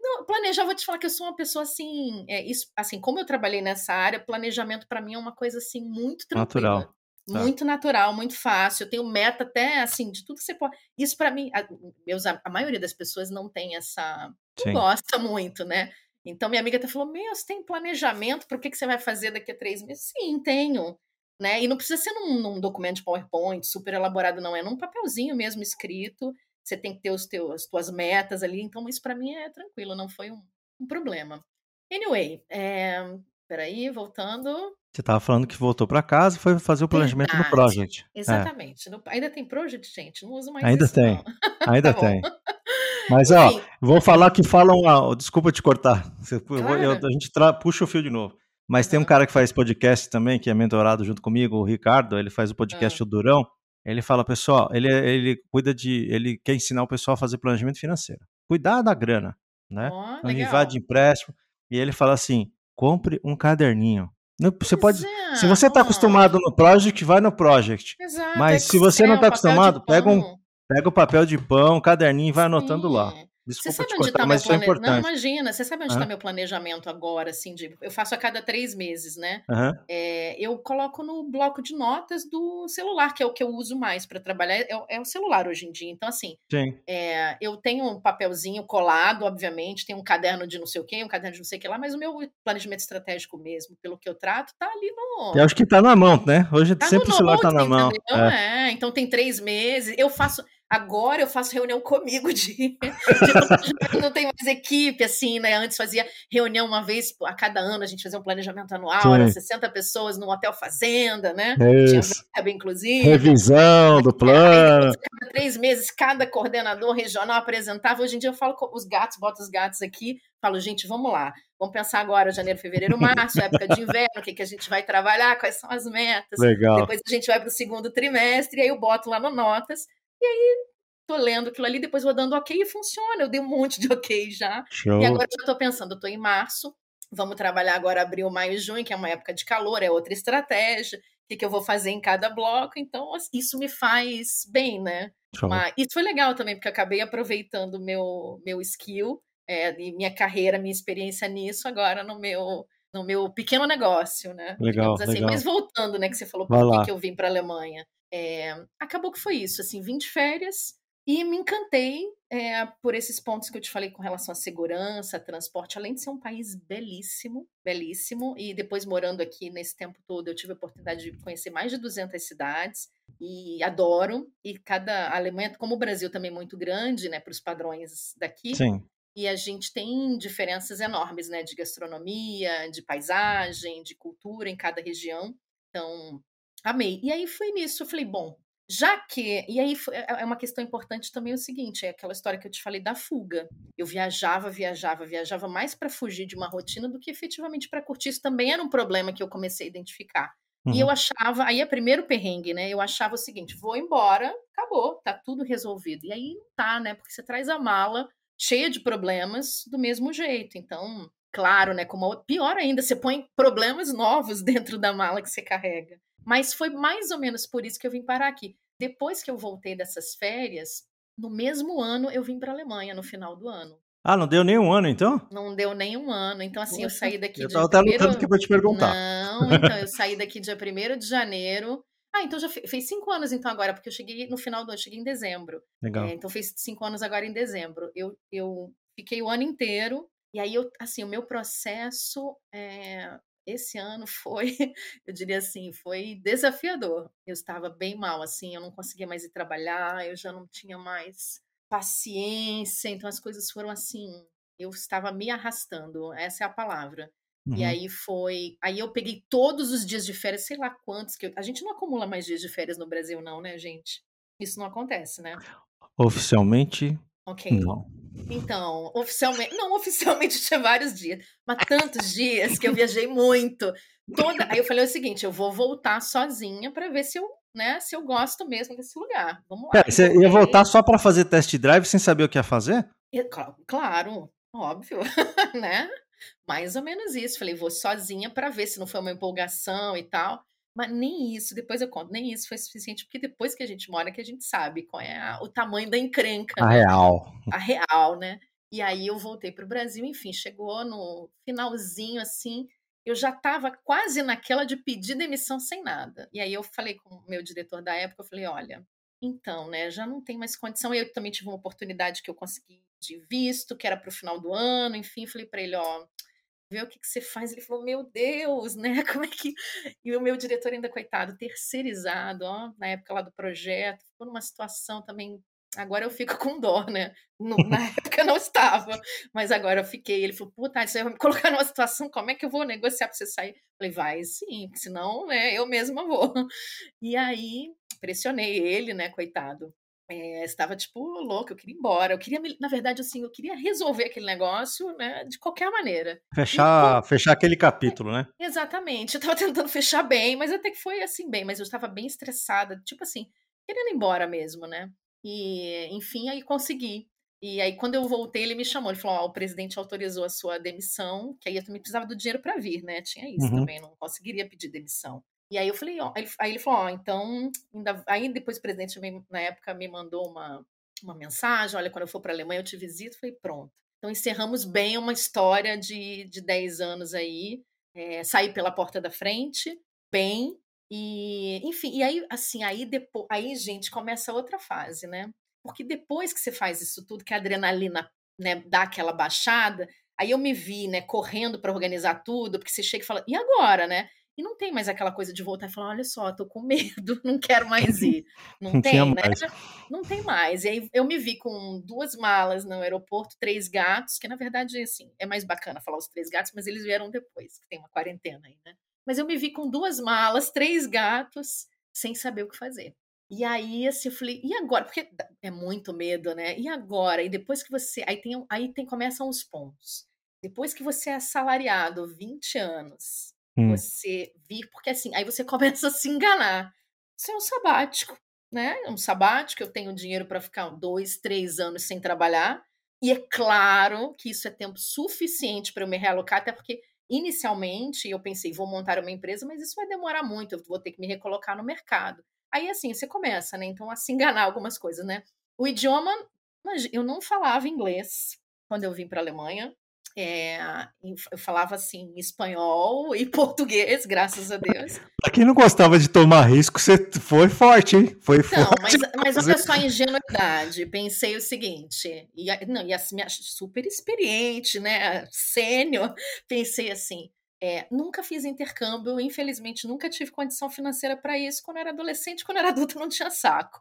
Não, planejar, vou te falar que eu sou uma pessoa assim, é, isso, assim, como eu trabalhei nessa área, planejamento para mim é uma coisa assim muito tranquila. Natural. Tá. Muito natural, muito fácil. Eu tenho meta até assim de tudo que você pode. Isso para mim, a, meus, a maioria das pessoas não tem essa, não gosta muito, né? Então minha amiga até falou: Meu, você tem planejamento para o que, que você vai fazer daqui a três meses? Sim, tenho né? E não precisa ser num, num, documento de PowerPoint super elaborado, não. É num papelzinho mesmo escrito. Você tem que ter os teus, as tuas metas ali. Então, isso para mim é tranquilo, não foi um, um problema. Anyway, é, peraí, voltando. Você estava falando que voltou para casa e foi fazer o planejamento Verdade. do project. É. Exatamente. É. No, ainda tem project, gente? Não uso mais Ainda isso, tem. Ainda tá tem. Mas, ó, vou falar que falam. Ah, desculpa te cortar. Claro. Eu, a gente puxa o fio de novo. Mas tem um cara que faz podcast também, que é mentorado junto comigo, o Ricardo, ele faz o podcast O Durão. Ele fala, pessoal, ele, ele cuida de. Ele quer ensinar o pessoal a fazer planejamento financeiro. Cuidar da grana, né? Oh, Não de empréstimo. E ele fala assim: compre um caderninho. Você pode. É, se você está acostumado no project, vai no project. Exato, mas se você não está acostumado, pega um, pega o papel de pão, um caderninho e vai Sim. anotando lá. Desculpa você sabe onde está meu planejamento? É não, imagina, você sabe onde está uhum. meu planejamento agora, assim, de, eu faço a cada três meses, né? Uhum. É, eu coloco no bloco de notas do celular, que é o que eu uso mais para trabalhar, é, é, o celular hoje em dia. Então, assim, é, eu tenho um papelzinho colado, obviamente, tem um caderno de não sei o quê, um caderno de não sei o que lá, mas o meu planejamento estratégico mesmo, pelo que eu trato, tá ali no. Eu acho que tá na mão, né? Hoje tá sempre o celular tá na mão. É. é, então tem três meses. Eu faço. Agora eu faço reunião comigo de, de não tem mais equipe, assim, né? Antes fazia reunião uma vez a cada ano, a gente fazia um planejamento anual, era 60 pessoas no hotel fazenda, né? Isso. Tinha inclusive. Revisão do plano. cada três meses, cada coordenador regional apresentava. Hoje em dia eu falo com os gatos, boto os gatos aqui, falo, gente, vamos lá. Vamos pensar agora, janeiro, fevereiro, março, época de inverno, o que, que a gente vai trabalhar, quais são as metas. Legal. Depois a gente vai para o segundo trimestre, e aí eu boto lá no Notas e aí tô lendo aquilo ali, depois vou dando ok e funciona. Eu dei um monte de ok já. Show. E agora eu já tô pensando, eu tô em março, vamos trabalhar agora abril, maio e junho, que é uma época de calor, é outra estratégia. O que, que eu vou fazer em cada bloco? Então, isso me faz bem, né? Mas isso foi legal também, porque eu acabei aproveitando meu meu skill, é, minha carreira, minha experiência nisso agora no meu no meu pequeno negócio, né? Legal, assim. legal. Mas voltando, né, que você falou por que, que eu vim para a Alemanha. É, acabou que foi isso, assim, vim de férias e me encantei é, por esses pontos que eu te falei com relação à segurança, transporte, além de ser um país belíssimo, belíssimo, e depois morando aqui nesse tempo todo, eu tive a oportunidade de conhecer mais de 200 cidades, e adoro, e cada a Alemanha, como o Brasil também é muito grande, né, para os padrões daqui, Sim. E a gente tem diferenças enormes, né, de gastronomia, de paisagem, de cultura em cada região, então Amei. E aí foi nisso, eu falei, bom, já que. E aí é, é uma questão importante também o seguinte: é aquela história que eu te falei da fuga. Eu viajava, viajava, viajava mais para fugir de uma rotina do que efetivamente para curtir. Isso também era um problema que eu comecei a identificar. Uhum. E eu uhum. achava, aí é primeiro perrengue, né? Eu achava o seguinte: vou embora, acabou, tá tudo resolvido. E aí não tá, né? Porque você traz a mala cheia de problemas do mesmo jeito. Então, claro, né? Como pior ainda, você põe problemas novos dentro da mala que você carrega. Mas foi mais ou menos por isso que eu vim parar aqui. Depois que eu voltei dessas férias, no mesmo ano eu vim para a Alemanha, no final do ano. Ah, não deu nem um ano, então? Não deu nem um ano. Então, assim, Poxa, eu saí daqui eu tava até primeiro... lutando aqui pra te perguntar. Não, então, eu saí daqui dia 1 de janeiro. Ah, então já fez cinco anos, então, agora, porque eu cheguei no final do ano, cheguei em dezembro. Legal. É, então, fez cinco anos agora em dezembro. Eu, eu fiquei o ano inteiro, e aí, eu, assim, o meu processo é, esse ano foi, eu diria assim, foi desafiador. Eu estava bem mal, assim, eu não conseguia mais ir trabalhar, eu já não tinha mais paciência, então as coisas foram assim, eu estava me arrastando, essa é a palavra. Uhum. E aí foi, aí eu peguei todos os dias de férias, sei lá quantos que eu, a gente não acumula mais dias de férias no Brasil não, né, gente? Isso não acontece, né? Oficialmente, Ok. Não. Então, oficialmente, não, oficialmente tinha vários dias, mas tantos dias que eu viajei muito. Toda, aí eu falei o seguinte, eu vou voltar sozinha para ver se eu né, se eu gosto mesmo desse lugar. Vamos lá. Pera, você ia voltar só para fazer test drive sem saber o que ia fazer? Claro, óbvio, né? Mais ou menos isso. Falei, vou sozinha para ver se não foi uma empolgação e tal. Mas nem isso, depois eu conto, nem isso foi suficiente, porque depois que a gente mora, que a gente sabe qual é a, o tamanho da encrenca. A né? real. A real, né? E aí eu voltei para o Brasil, enfim, chegou no finalzinho assim, eu já estava quase naquela de pedir demissão sem nada. E aí eu falei com o meu diretor da época, eu falei, olha, então, né, já não tem mais condição. Eu também tive uma oportunidade que eu consegui de visto, que era para o final do ano, enfim, falei para ele, ó, vê o que, que você faz. Ele falou, meu Deus, né, como é que... E o meu diretor ainda, coitado, terceirizado, ó, na época lá do projeto, ficou numa situação também Agora eu fico com dó, né? No, na época eu não estava, mas agora eu fiquei. Ele falou: puta, você vai me colocar numa situação, como é que eu vou negociar para você sair? Falei: vai sim, senão né, eu mesma vou. E aí pressionei ele, né, coitado. É, estava tipo louco, eu queria ir embora. Eu queria, na verdade, assim, eu queria resolver aquele negócio, né, de qualquer maneira. Fechar, e, fechar aquele capítulo, né? Exatamente. Eu estava tentando fechar bem, mas até que foi assim bem, mas eu estava bem estressada, tipo assim, querendo ir embora mesmo, né? E, enfim, aí consegui. E aí, quando eu voltei, ele me chamou. Ele falou: oh, o presidente autorizou a sua demissão, que aí eu também precisava do dinheiro para vir, né? Tinha isso uhum. também, não conseguiria pedir demissão. E aí eu falei, ó, aí ele falou, ó, então, ainda, aí depois o presidente me, na época me mandou uma, uma mensagem, olha, quando eu for para a Alemanha eu te visito, falei, pronto. Então encerramos bem uma história de, de 10 anos aí, é, saí pela porta da frente, bem, e, enfim, e aí, assim, aí depois, aí, gente, começa outra fase, né? Porque depois que você faz isso tudo, que a adrenalina né, dá aquela baixada, aí eu me vi, né, correndo para organizar tudo, porque você chega e fala, e agora, né? E não tem mais aquela coisa de voltar e falar, olha só, tô com medo, não quero mais ir. Não, não tem, né? Mais. Não tem mais. E aí eu me vi com duas malas no aeroporto, três gatos, que na verdade, assim, é mais bacana falar os três gatos, mas eles vieram depois, que tem uma quarentena aí, né? Mas eu me vi com duas malas, três gatos, sem saber o que fazer. E aí, assim, eu falei, e agora? Porque é muito medo, né? E agora? E depois que você. Aí tem, aí tem começam os pontos. Depois que você é assalariado 20 anos, hum. você vir, porque assim, aí você começa a se enganar. Isso é um sabático, né? É um sabático, eu tenho dinheiro para ficar dois, três anos sem trabalhar. E é claro que isso é tempo suficiente para eu me realocar, até porque Inicialmente, eu pensei, vou montar uma empresa, mas isso vai demorar muito, eu vou ter que me recolocar no mercado. Aí, assim, você começa, né? Então, a se enganar algumas coisas, né? O idioma, eu não falava inglês quando eu vim para a Alemanha. É, eu falava assim espanhol e português, graças a Deus. Pra quem não gostava de tomar risco, você foi forte, hein? Foi não, forte. Mas, mas olha só a ingenuidade. Pensei o seguinte, e, não, e assim, super experiente, né? Sênior, pensei assim. É, nunca fiz intercâmbio, infelizmente nunca tive condição financeira para isso. Quando era adolescente, quando era adulto, não tinha saco.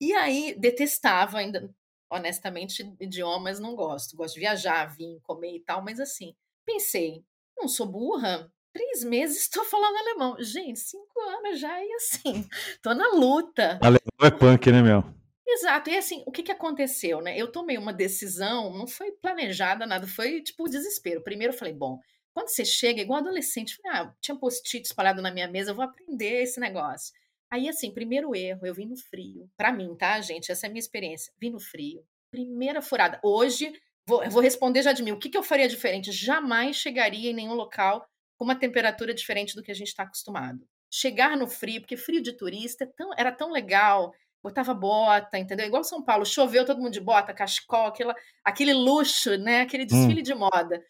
E aí detestava ainda, honestamente, idiomas não gosto. Gosto de viajar, vir, comer e tal, mas assim, pensei, não sou burra. Três meses estou falando alemão. Gente, cinco anos já e assim, tô na luta. Alemão é punk, né, meu? Exato. E assim, o que, que aconteceu, né? Eu tomei uma decisão, não foi planejada, nada, foi tipo desespero. Primeiro eu falei, bom, quando você chega, igual adolescente, ah, tinha post-it espalhado na minha mesa, eu vou aprender esse negócio. Aí, assim, primeiro erro, eu vim no frio. Para mim, tá, gente? Essa é a minha experiência. Vim no frio. Primeira furada. Hoje, vou, vou responder já de mim. O que, que eu faria diferente? Jamais chegaria em nenhum local com uma temperatura diferente do que a gente está acostumado. Chegar no frio, porque frio de turista é tão, era tão legal. botava bota, entendeu? Igual São Paulo, choveu todo mundo de bota, cachecol, aquela, aquele luxo, né? Aquele hum. desfile hum. de moda.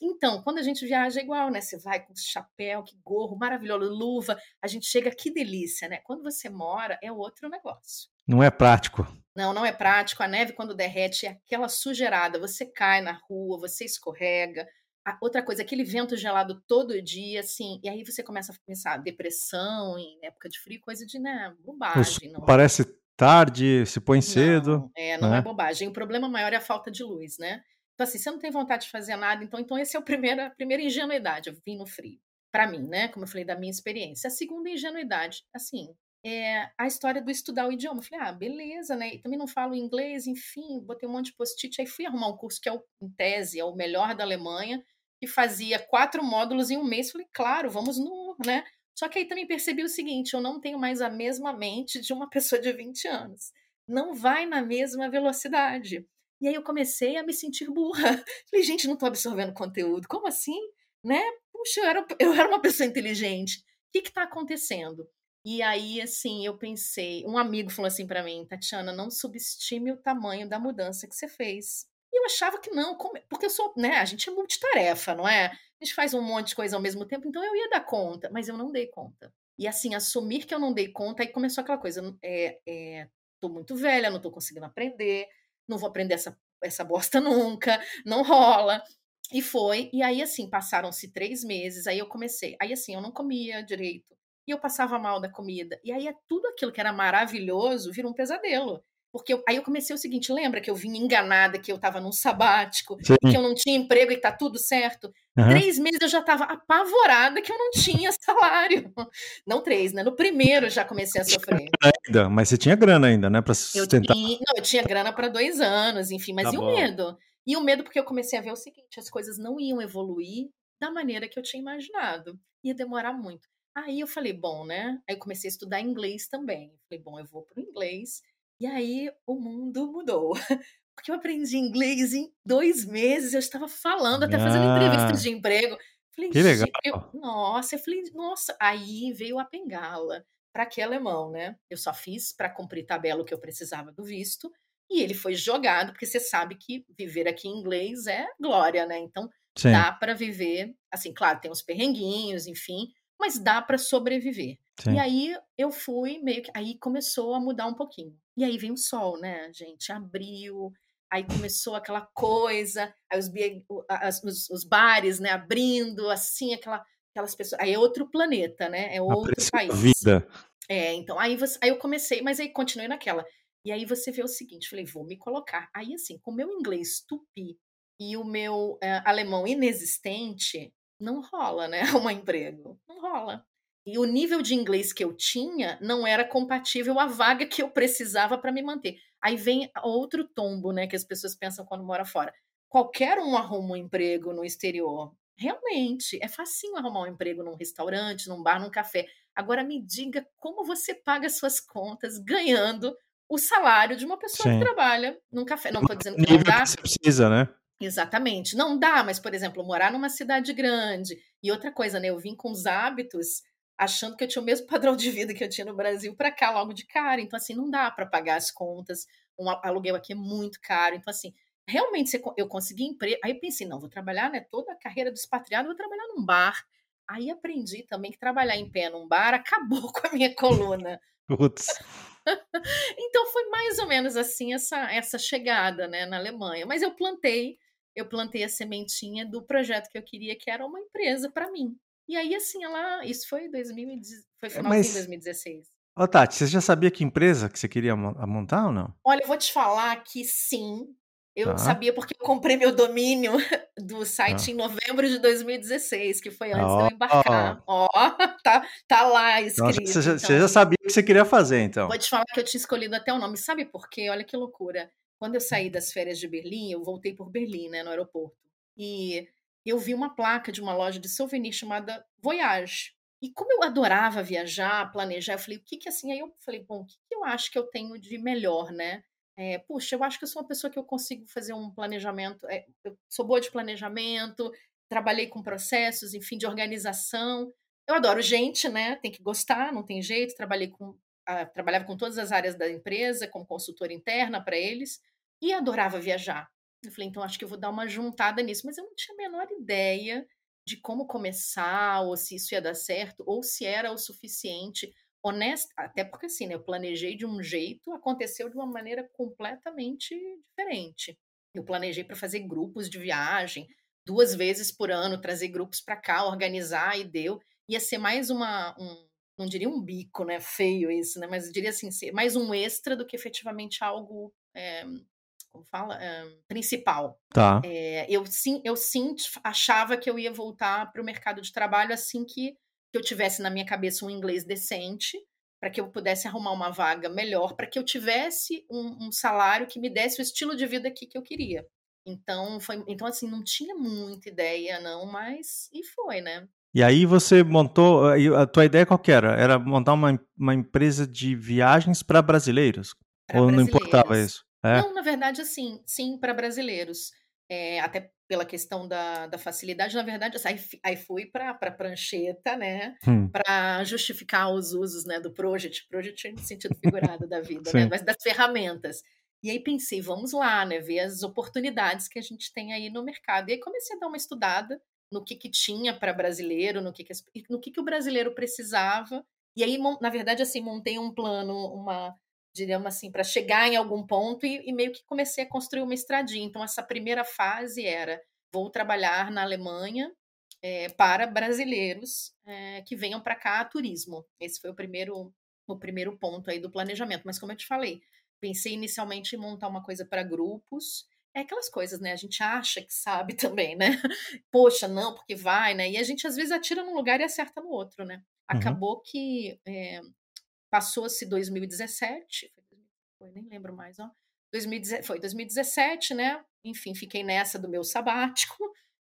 Então, quando a gente viaja é igual, né? Você vai com chapéu, que gorro, maravilhoso, luva, a gente chega, que delícia, né? Quando você mora, é outro negócio. Não é prático. Não, não é prático. A neve, quando derrete, é aquela sujeirada. Você cai na rua, você escorrega. A outra coisa, aquele vento gelado todo dia, assim, e aí você começa a pensar depressão em época de frio, coisa de, né, bobagem. Não. Parece tarde, se põe cedo. Não, é, não é né? é bobagem. O problema maior é a falta de luz, né? Então, assim, você não tem vontade de fazer nada, então, então esse é o primeiro, a primeira ingenuidade, eu vim no frio. Para mim, né? Como eu falei, da minha experiência. A segunda ingenuidade, assim, é a história do estudar o idioma. Eu falei, ah, beleza, né? E também não falo inglês, enfim, botei um monte de post-it. Aí fui arrumar um curso que é, o, em tese, é o melhor da Alemanha, que fazia quatro módulos em um mês. Falei, claro, vamos no, né? Só que aí também percebi o seguinte: eu não tenho mais a mesma mente de uma pessoa de 20 anos. Não vai na mesma velocidade. E aí eu comecei a me sentir burra. Falei, gente, não estou absorvendo conteúdo. Como assim? Né? Puxa, eu era, eu era uma pessoa inteligente. O que está acontecendo? E aí, assim, eu pensei, um amigo falou assim para mim, Tatiana, não subestime o tamanho da mudança que você fez. E eu achava que não, porque eu sou, né, a gente é multitarefa, não é? A gente faz um monte de coisa ao mesmo tempo, então eu ia dar conta, mas eu não dei conta. E assim, assumir que eu não dei conta, aí começou aquela coisa, é, é, tô muito velha, não tô conseguindo aprender, não vou aprender essa, essa bosta nunca, não rola. E foi, e aí assim, passaram-se três meses, aí eu comecei. Aí assim, eu não comia direito, e eu passava mal da comida. E aí é tudo aquilo que era maravilhoso virou um pesadelo. Porque eu, aí eu comecei o seguinte: lembra que eu vim enganada, que eu estava num sabático, Sim. que eu não tinha emprego e tá tudo certo? Uhum. Três meses eu já estava apavorada que eu não tinha salário. Não três, né? No primeiro eu já comecei a sofrer. Ainda, mas você tinha grana ainda, né? Para sustentar. Eu, não, eu tinha grana para dois anos, enfim, mas tá e bom. o medo? E o medo porque eu comecei a ver o seguinte: as coisas não iam evoluir da maneira que eu tinha imaginado. Ia demorar muito. Aí eu falei, bom, né? Aí eu comecei a estudar inglês também. Falei, bom, eu vou para o inglês e aí o mundo mudou. Porque eu aprendi inglês em dois meses, eu estava falando, até fazendo ah, entrevistas de emprego. Falei, que legal. Eu, nossa, eu falei, nossa, aí veio a bengala. Para que alemão, né? Eu só fiz para cumprir tabela o que eu precisava do visto, e ele foi jogado, porque você sabe que viver aqui em inglês é glória, né? Então Sim. dá para viver, assim, claro, tem uns perrenguinhos, enfim, mas dá para sobreviver. Sim. E aí eu fui meio que. Aí começou a mudar um pouquinho. E aí vem o sol, né, gente? Abril, aí começou aquela coisa, aí os, os, os bares, né, abrindo, assim, aquela, aquelas pessoas. Aí é outro planeta, né? É outro país. Vida. É, então, aí, você, aí eu comecei, mas aí continuei naquela. E aí você vê o seguinte, falei, vou me colocar. Aí, assim, com o meu inglês tupi e o meu uh, alemão inexistente, não rola, né? Um emprego. Não rola. E o nível de inglês que eu tinha não era compatível à vaga que eu precisava para me manter. Aí vem outro tombo, né, que as pessoas pensam quando mora fora. Qualquer um arruma um emprego no exterior. Realmente, é facinho arrumar um emprego num restaurante, num bar, num café. Agora me diga como você paga suas contas ganhando o salário de uma pessoa Sim. que trabalha num café. Não estou dizendo que não dá. Que você precisa, né? Exatamente. Não dá, mas, por exemplo, morar numa cidade grande. E outra coisa, né? Eu vim com os hábitos achando que eu tinha o mesmo padrão de vida que eu tinha no Brasil para cá logo de cara. Então, assim, não dá para pagar as contas. Um aluguel aqui é muito caro. Então, assim, realmente eu consegui emprego. Aí eu pensei, não, vou trabalhar, né? Toda a carreira do expatriado, vou trabalhar num bar. Aí aprendi também que trabalhar em pé num bar acabou com a minha coluna. Putz. então foi mais ou menos assim essa, essa chegada né, na Alemanha. Mas eu plantei eu plantei a sementinha do projeto que eu queria, que era uma empresa para mim. E aí, assim, ela. Isso foi, 2000, foi é, final de 2016. Ô, Tati, você já sabia que empresa que você queria montar ou não? Olha, eu vou te falar que sim. Eu tá. sabia porque eu comprei meu domínio do site ah. em novembro de 2016, que foi antes oh. de eu embarcar. Ó, oh, tá, tá lá escrito. Nossa, você, já, então. você já sabia o que você queria fazer, então. Vou te falar que eu tinha escolhido até o nome. Sabe por quê? Olha que loucura. Quando eu saí das férias de Berlim, eu voltei por Berlim, né, no aeroporto. E eu vi uma placa de uma loja de souvenir chamada Voyage. E como eu adorava viajar, planejar, eu falei, o que que assim? Aí eu falei, bom, o que, que eu acho que eu tenho de melhor, né? É, puxa, eu acho que eu sou uma pessoa que eu consigo fazer um planejamento. É, eu sou boa de planejamento, trabalhei com processos, enfim, de organização. Eu adoro gente, né? Tem que gostar, não tem jeito. Trabalhei com a, trabalhava com todas as áreas da empresa, como consultora interna para eles, e adorava viajar. Eu falei, então acho que eu vou dar uma juntada nisso, mas eu não tinha a menor ideia de como começar, ou se isso ia dar certo, ou se era o suficiente. Honesta, até porque assim, né, eu planejei de um jeito, aconteceu de uma maneira completamente diferente. Eu planejei para fazer grupos de viagem, duas vezes por ano, trazer grupos para cá, organizar e deu. Ia ser mais uma, um, não diria um bico, né? Feio isso, né? Mas diria assim, ser mais um extra do que efetivamente algo é, como fala, um, principal. Tá. É, eu sim, eu sim achava que eu ia voltar para o mercado de trabalho assim que, que eu tivesse na minha cabeça um inglês decente, para que eu pudesse arrumar uma vaga melhor, para que eu tivesse um, um, salário que me desse o estilo de vida aqui que eu queria. Então, foi, então assim, não tinha muita ideia, não, mas e foi, né? E aí você montou, a tua ideia qual era? Era montar uma, uma empresa de viagens para brasileiros? Pra Ou brasileiros. não importava isso? É. Não, na verdade, assim, sim, para brasileiros. É, até pela questão da, da facilidade, na verdade, assim, aí, aí fui para a prancheta, né, hum. para justificar os usos né, do Project, Project no sentido figurado da vida, né, mas das ferramentas. E aí pensei, vamos lá, né, ver as oportunidades que a gente tem aí no mercado. E aí comecei a dar uma estudada no que, que tinha para brasileiro, no que, que, no que, que o brasileiro precisava. E aí, na verdade, assim, montei um plano, uma diríamos assim, para chegar em algum ponto e, e, meio que comecei a construir uma estradinha. Então, essa primeira fase era: vou trabalhar na Alemanha é, para brasileiros é, que venham para cá a turismo. Esse foi o primeiro, o primeiro ponto aí do planejamento. Mas, como eu te falei, pensei inicialmente em montar uma coisa para grupos. É aquelas coisas, né? A gente acha que sabe também, né? Poxa, não, porque vai, né? E a gente às vezes atira num lugar e acerta no outro, né? Uhum. Acabou uhum. que é, Passou-se 2017, foi, nem lembro mais, ó. 2017, foi 2017, né? Enfim, fiquei nessa do meu sabático.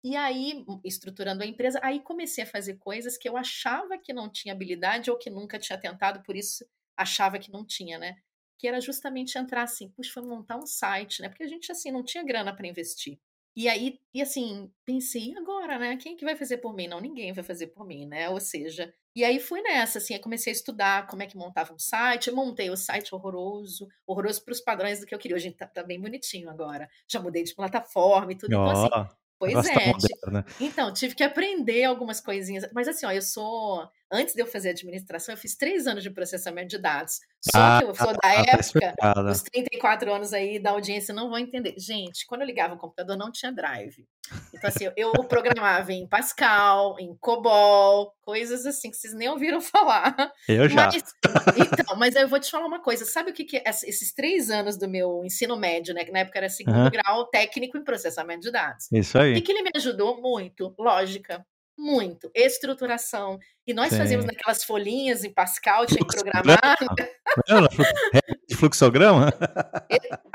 E aí, hum, estruturando a empresa, aí comecei a fazer coisas que eu achava que não tinha habilidade ou que nunca tinha tentado, por isso achava que não tinha, né? Que era justamente entrar assim, puxa, foi montar um site, né? Porque a gente, assim, não tinha grana para investir. E aí, e assim, pensei, e agora, né? Quem é que vai fazer por mim? Não, ninguém vai fazer por mim, né? Ou seja, e aí fui nessa, assim, comecei a estudar como é que montava um site, montei o site horroroso, horroroso para os padrões do que eu queria. Hoje tá, tá, bem bonitinho agora. Já mudei de plataforma e tudo. Oh. Então, assim, Pois é. Tá então, tive que aprender algumas coisinhas. Mas assim, ó, eu sou. Antes de eu fazer administração, eu fiz três anos de processamento de dados. Só ah, que eu sou da tá época, os 34 anos aí da audiência não vão entender. Gente, quando eu ligava o computador, não tinha drive. Então, assim, eu programava em Pascal, em COBOL, coisas assim que vocês nem ouviram falar. Eu já. Mas, então, mas eu vou te falar uma coisa. Sabe o que, que é esses três anos do meu ensino médio, né? Que na época era segundo uhum. grau técnico em processamento de dados. Isso aí. E que ele me ajudou muito? Lógica. Muito. Estruturação. E nós Sim. fazíamos naquelas folhinhas em Pascal, tinha que programar. De fluxograma?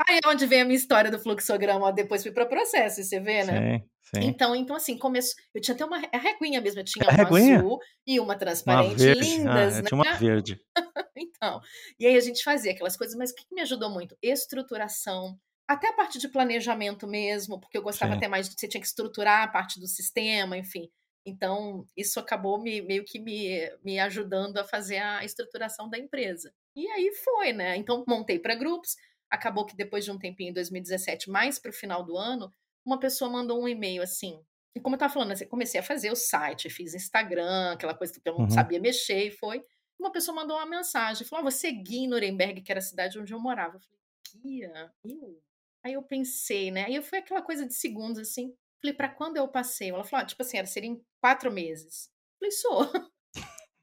Aí é onde vem a minha história do fluxograma. Depois fui para o processo, você vê, né? Sim. Sim. Então, então assim, começou. Eu tinha até uma a reguinha mesmo, eu tinha uma reguinha? azul e uma transparente, uma lindas, ah, né? Tinha uma verde. então, e aí a gente fazia aquelas coisas, mas o que me ajudou muito? Estruturação, até a parte de planejamento mesmo, porque eu gostava Sim. até mais de você tinha que estruturar a parte do sistema, enfim. Então, isso acabou me, meio que me, me ajudando a fazer a estruturação da empresa. E aí foi, né? Então, montei para grupos. Acabou que depois de um tempinho, em 2017, mais para o final do ano, uma pessoa mandou um e-mail assim. E como eu estava falando, assim, comecei a fazer o site, fiz Instagram, aquela coisa que eu não uhum. sabia mexer, e foi. Uma pessoa mandou uma mensagem, falou: ah, você guia em Nuremberg, que era a cidade onde eu morava. Eu falei, guia? Eu? Aí eu pensei, né? Aí foi aquela coisa de segundos, assim. Falei, para quando eu passei? Ela falou, ah, tipo assim, era, seria em quatro meses. Falei, sou.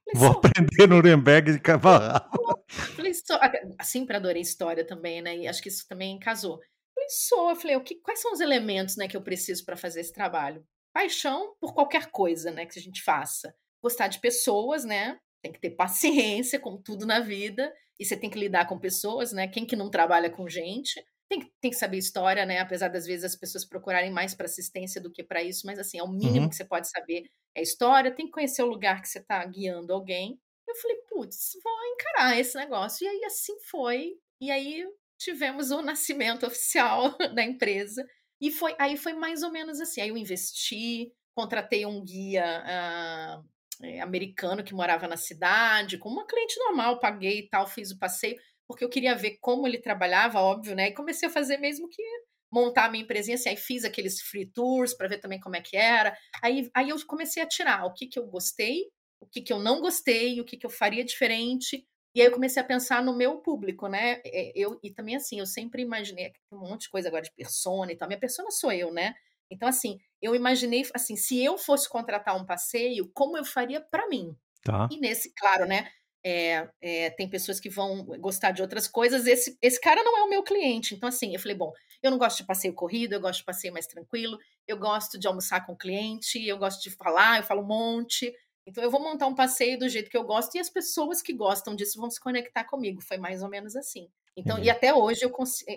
Falei, Vou aprender Nuremberg de cavalo. Falei, sou. Assim, para adorei história também, né? E acho que isso também casou. Falei, sou. Eu falei, o que, quais são os elementos né, que eu preciso para fazer esse trabalho? Paixão por qualquer coisa né, que a gente faça. Gostar de pessoas, né? Tem que ter paciência, como tudo na vida. E você tem que lidar com pessoas, né? Quem que não trabalha com gente? Tem que, tem que saber história, né? Apesar das vezes as pessoas procurarem mais para assistência do que para isso, mas assim, é o mínimo uhum. que você pode saber é história, tem que conhecer o lugar que você está guiando alguém. Eu falei, putz, vou encarar esse negócio. E aí assim foi. E aí tivemos o nascimento oficial da empresa. E foi aí foi mais ou menos assim. Aí eu investi, contratei um guia uh, americano que morava na cidade, com uma cliente normal, paguei e tal, fiz o passeio, porque eu queria ver como ele trabalhava, óbvio, né? E comecei a fazer mesmo que montar a minha empresinha, assim, aí fiz aqueles free tours para ver também como é que era. Aí, aí eu comecei a tirar o que, que eu gostei, o que, que eu não gostei, o que, que eu faria diferente. E aí eu comecei a pensar no meu público, né? É, eu, e também assim, eu sempre imaginei um monte de coisa agora de persona e tal. Minha persona sou eu, né? Então, assim, eu imaginei, assim, se eu fosse contratar um passeio, como eu faria para mim? Tá. E nesse, claro, né? É, é, tem pessoas que vão gostar de outras coisas. Esse, esse cara não é o meu cliente. Então, assim, eu falei, bom, eu não gosto de passeio corrido, eu gosto de passeio mais tranquilo, eu gosto de almoçar com o cliente, eu gosto de falar, eu falo um monte. Então, eu vou montar um passeio do jeito que eu gosto e as pessoas que gostam disso vão se conectar comigo. Foi mais ou menos assim. Então, uhum. e até hoje eu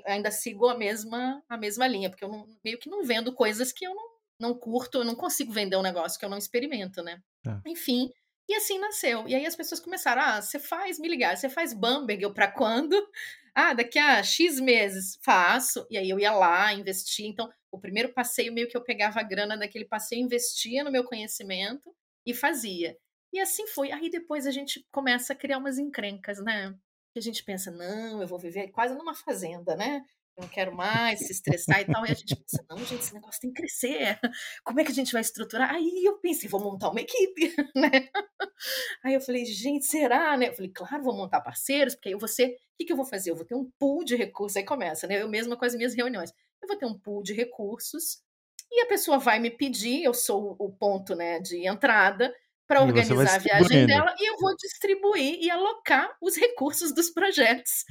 ainda sigo a mesma, a mesma linha, porque eu não, meio que não vendo coisas que eu não, não curto, eu não consigo vender um negócio que eu não experimento, né? É. Enfim, e assim nasceu. E aí as pessoas começaram: ah, você faz, me ligar, você faz Bamberg para quando? Ah, daqui a X meses faço. E aí eu ia lá, investir. Então, o primeiro passeio, meio que eu pegava a grana daquele passeio, investia no meu conhecimento e fazia. E assim foi. Aí depois a gente começa a criar umas encrencas, né? Que a gente pensa, não, eu vou viver quase numa fazenda, né? Não quero mais se estressar e tal. E a gente pensa, não, gente, esse negócio tem que crescer. Como é que a gente vai estruturar? Aí eu pensei, vou montar uma equipe, né? Aí eu falei, gente, será, né? Eu falei, claro, vou montar parceiros, porque aí eu vou ser. O que, que eu vou fazer? Eu vou ter um pool de recursos. Aí começa, né? Eu mesma com as minhas reuniões. Eu vou ter um pool de recursos e a pessoa vai me pedir, eu sou o ponto né, de entrada para organizar a viagem dela e eu vou distribuir e alocar os recursos dos projetos.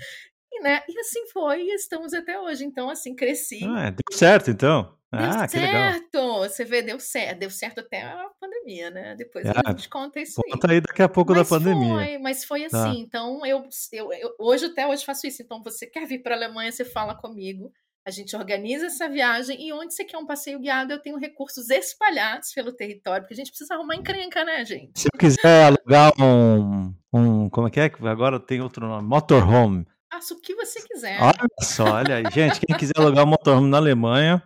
E, né, e assim foi, e estamos até hoje. Então, assim, cresci. Ah, deu certo, então. Deu ah, certo! Você vê, deu certo. Deu certo até a pandemia, né? Depois ah, a gente conta isso aí. Conta aí daqui a pouco mas da pandemia. Foi, mas foi tá. assim. Tá. Então, eu, eu, eu, hoje até hoje faço isso. Então, você quer vir para a Alemanha, você fala comigo. A gente organiza essa viagem e onde você quer um passeio guiado, eu tenho recursos espalhados pelo território, porque a gente precisa arrumar encrenca, né, gente? Se eu quiser alugar um, um como é que é? Agora tem outro nome, motorhome. Faça o que você quiser. Olha só, olha aí. Gente, quem quiser alugar um motorhome na Alemanha,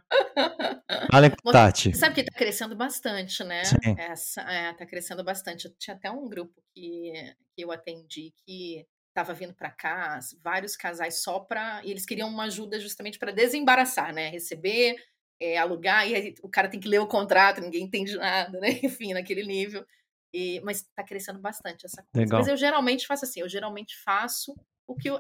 fale com Tati. Sabe que está crescendo bastante, né? Sim. Essa, é, tá crescendo bastante. Tinha até um grupo que, que eu atendi que estava vindo para cá, vários casais só para. E eles queriam uma ajuda justamente para desembaraçar, né? Receber, é, alugar, e aí o cara tem que ler o contrato, ninguém entende nada, né? Enfim, naquele nível. E, mas está crescendo bastante essa coisa. Legal. Mas eu geralmente faço assim, eu geralmente faço o que eu,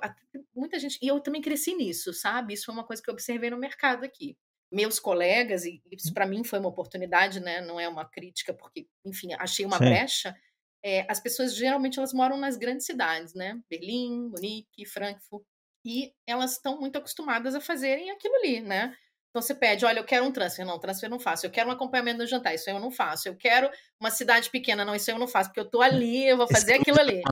muita gente. E eu também cresci nisso, sabe? Isso foi uma coisa que eu observei no mercado aqui. Meus colegas, e isso para mim foi uma oportunidade, né? Não é uma crítica, porque, enfim, achei uma Sim. brecha é, as pessoas geralmente elas moram nas grandes cidades, né? Berlim, Munique, Frankfurt, e elas estão muito acostumadas a fazerem aquilo ali, né? Então você pede, olha, eu quero um transfer, não, transfer eu não faço. Eu quero um acompanhamento no jantar, isso eu não faço. Eu quero uma cidade pequena, não, isso eu não faço, porque eu tô ali, eu vou fazer aquilo ali.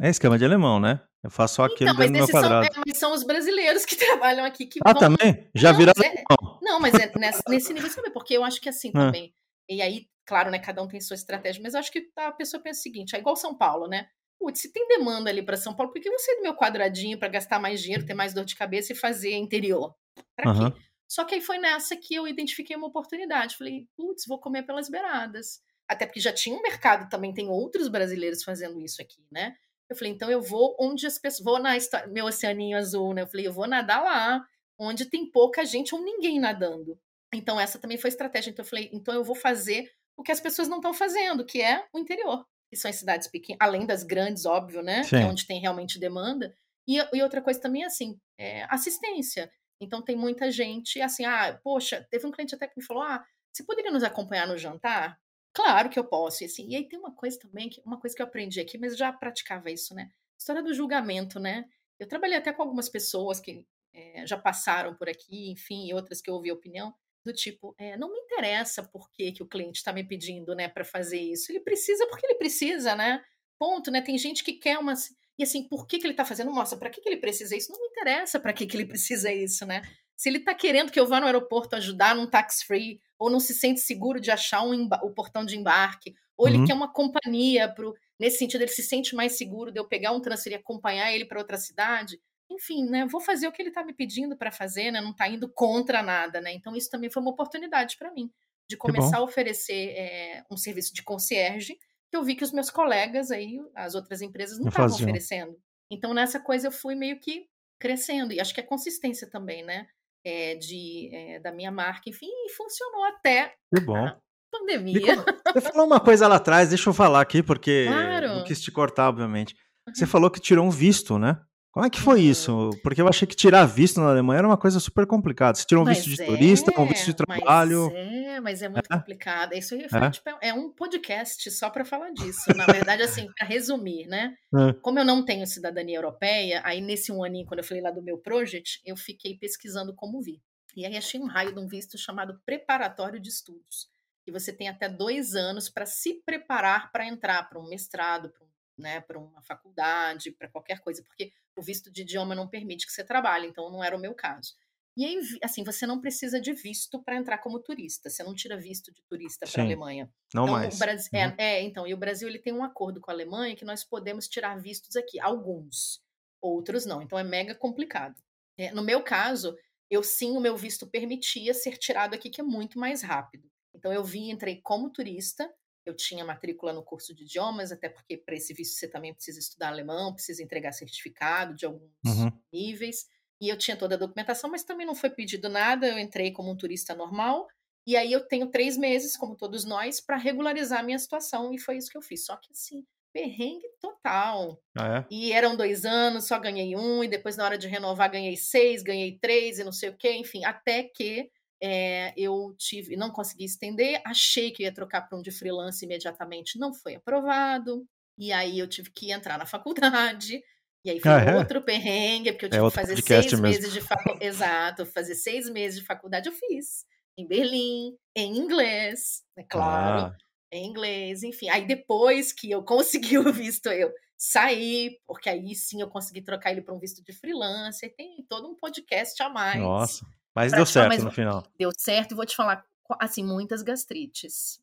É esquema de alemão, né? Eu faço só aquilo então, dentro do meu quadrado. São, é, mas são os brasileiros que trabalham aqui que Ah, vão... também? Já viraram é, Não, mas é nesse, nesse nível, sabe? Porque eu acho que assim ah. também. E aí Claro, né, cada um tem sua estratégia, mas eu acho que a pessoa pensa o seguinte: é igual São Paulo, né? Putz, se tem demanda ali para São Paulo, por que você é do meu quadradinho para gastar mais dinheiro, ter mais dor de cabeça e fazer interior? Para uhum. quê? Só que aí foi nessa que eu identifiquei uma oportunidade. Falei, putz, vou comer pelas beiradas. Até porque já tinha um mercado, também tem outros brasileiros fazendo isso aqui, né? Eu falei, então eu vou onde as pessoas. Vou na história, meu oceaninho azul, né? Eu falei, eu vou nadar lá, onde tem pouca gente ou ninguém nadando. Então, essa também foi estratégia. Então, eu falei, então eu vou fazer o que as pessoas não estão fazendo, que é o interior. Que são as cidades pequenas, além das grandes, óbvio, né? Que é onde tem realmente demanda. E, e outra coisa também é assim, é assistência. Então tem muita gente assim, ah, poxa, teve um cliente até que me falou, ah, você poderia nos acompanhar no jantar? Claro que eu posso. E, assim, e aí tem uma coisa também, que, uma coisa que eu aprendi aqui, mas já praticava isso, né? História do julgamento, né? Eu trabalhei até com algumas pessoas que é, já passaram por aqui, enfim, e outras que eu ouvi opinião do tipo, é, não me interessa por que, que o cliente está me pedindo, né, para fazer isso. Ele precisa porque ele precisa, né? Ponto, né? Tem gente que quer uma e assim, por que, que ele está fazendo? Mostra, para que, que ele precisa isso? Não me interessa para que, que ele precisa isso, né? Se ele está querendo que eu vá no aeroporto ajudar num tax free, ou não se sente seguro de achar um o portão de embarque, ou uhum. ele quer uma companhia pro nesse sentido ele se sente mais seguro de eu pegar um transfer e acompanhar ele para outra cidade enfim, né, vou fazer o que ele está me pedindo para fazer, né, não está indo contra nada, né? Então isso também foi uma oportunidade para mim de começar a oferecer é, um serviço de concierge que eu vi que os meus colegas aí, as outras empresas, não estavam oferecendo. Então, nessa coisa, eu fui meio que crescendo. E acho que é consistência também, né? É, de, é, da minha marca, enfim, e funcionou até que bom. a pandemia. Você falou uma coisa lá atrás, deixa eu falar aqui, porque claro. não quis te cortar, obviamente. Você uhum. falou que tirou um visto, né? Como é que foi uhum. isso? Porque eu achei que tirar visto na Alemanha era uma coisa super complicada. Você tirou um mas visto de é, turista, um visto de trabalho. Mas é, mas é muito é? complicado. Isso aí é? Tipo, é um podcast só para falar disso. Na verdade, assim, para resumir, né? É. Como eu não tenho cidadania europeia, aí nesse um aninho, quando eu falei lá do meu project, eu fiquei pesquisando como vir. E aí achei um raio de um visto chamado preparatório de estudos. Que você tem até dois anos para se preparar para entrar para um mestrado, para um né, para uma faculdade, para qualquer coisa, porque o visto de idioma não permite que você trabalhe, então não era o meu caso. E aí, assim, você não precisa de visto para entrar como turista. Você não tira visto de turista para a Alemanha. Não então, mais. Brasil, é, uhum. é, é, então, e o Brasil ele tem um acordo com a Alemanha que nós podemos tirar vistos aqui, alguns, outros não. Então é mega complicado. É, no meu caso, eu sim, o meu visto permitia ser tirado aqui, que é muito mais rápido. Então eu vim, entrei como turista, eu tinha matrícula no curso de idiomas, até porque para esse visto você também precisa estudar alemão, precisa entregar certificado de alguns uhum. níveis. E eu tinha toda a documentação, mas também não foi pedido nada. Eu entrei como um turista normal. E aí eu tenho três meses, como todos nós, para regularizar a minha situação. E foi isso que eu fiz. Só que assim, perrengue total. Ah, é? E eram dois anos, só ganhei um, e depois na hora de renovar ganhei seis, ganhei três e não sei o quê, enfim, até que é, eu tive, não consegui estender, achei que ia trocar para um de freelance imediatamente, não foi aprovado. E aí eu tive que entrar na faculdade. E aí foi ah, é? outro perrengue, porque eu é tive é que fazer seis mesmo. meses de faculdade. Exato, fazer seis meses de faculdade eu fiz. Em Berlim, em inglês, é claro. Ah. Em inglês, enfim. Aí depois que eu consegui o visto, eu saí, porque aí sim eu consegui trocar ele para um visto de freelancer. Tem todo um podcast a mais. Nossa. Mas deu certo mas no final. Deu certo e vou te falar, assim, muitas gastrites.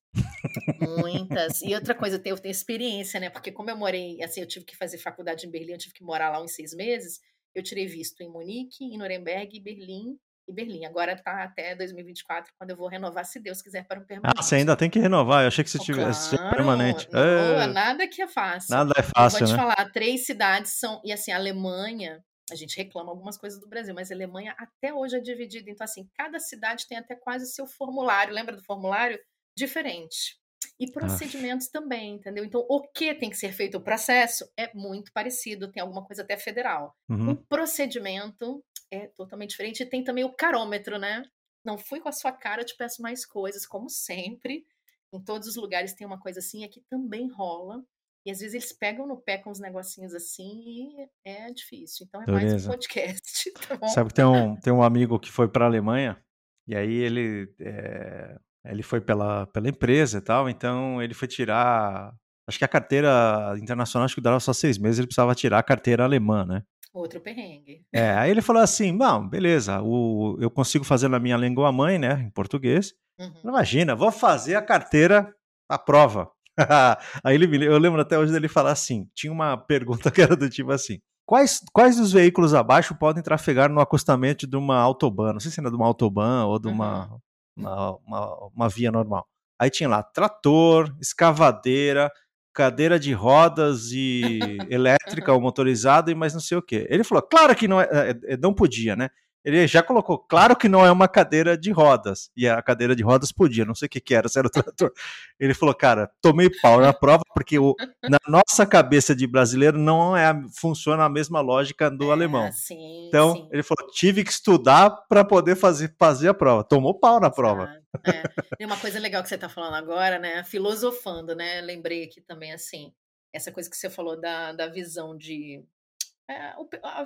muitas. E outra coisa, eu tenho, eu tenho experiência, né? Porque como eu morei, assim, eu tive que fazer faculdade em Berlim, eu tive que morar lá uns seis meses. Eu tirei visto em Munique, em Nuremberg, Berlim e Berlim. Agora tá até 2024, quando eu vou renovar, se Deus quiser, para um permanente. Ah, você ainda tem que renovar. Eu achei que você oh, tivesse claro, permanente. Não, é... Nada que é fácil. Nada é fácil, eu vou te né? falar, três cidades são... E assim, a Alemanha a gente reclama algumas coisas do Brasil, mas a Alemanha até hoje é dividida. Então, assim, cada cidade tem até quase seu formulário. Lembra do formulário? Diferente. E procedimentos ah. também, entendeu? Então, o que tem que ser feito o processo é muito parecido, tem alguma coisa até federal. Uhum. O procedimento é totalmente diferente. E tem também o carômetro, né? Não fui com a sua cara, te peço mais coisas, como sempre. Em todos os lugares tem uma coisa assim, aqui também rola. E às vezes eles pegam no pé com uns negocinhos assim e é difícil. Então é Beleza. mais um podcast. Tá Sabe que tem um, tem um amigo que foi para a Alemanha e aí ele, é, ele foi pela, pela empresa e tal, então ele foi tirar. Acho que a carteira internacional acho que dava só seis meses, ele precisava tirar a carteira alemã, né? Outro perrengue. É, aí ele falou assim: não, beleza, o, eu consigo fazer na minha língua mãe, né? Em português. Uhum. Imagina, vou fazer a carteira à prova. Aí ele, eu lembro até hoje dele falar assim: tinha uma pergunta que era do tipo assim. Quais, quais dos veículos abaixo podem trafegar no acostamento de uma autobahn? Não sei se era de uma autobahn ou de uma, uhum. uma, uma, uma, via normal. Aí tinha lá trator, escavadeira, cadeira de rodas e elétrica ou motorizada e mais não sei o que. Ele falou, claro que não, é, é, é não podia, né? Ele já colocou, claro que não é uma cadeira de rodas. E a cadeira de rodas podia, não sei o que, que era, se era o trator. Ele falou, cara, tomei pau na prova, porque o, na nossa cabeça de brasileiro não é funciona a mesma lógica do é, alemão. Sim, então, sim. ele falou, tive que estudar para poder fazer, fazer a prova. Tomou pau na prova. É. E uma coisa legal que você está falando agora, né? Filosofando, né? Lembrei aqui também, assim, essa coisa que você falou da, da visão de. É,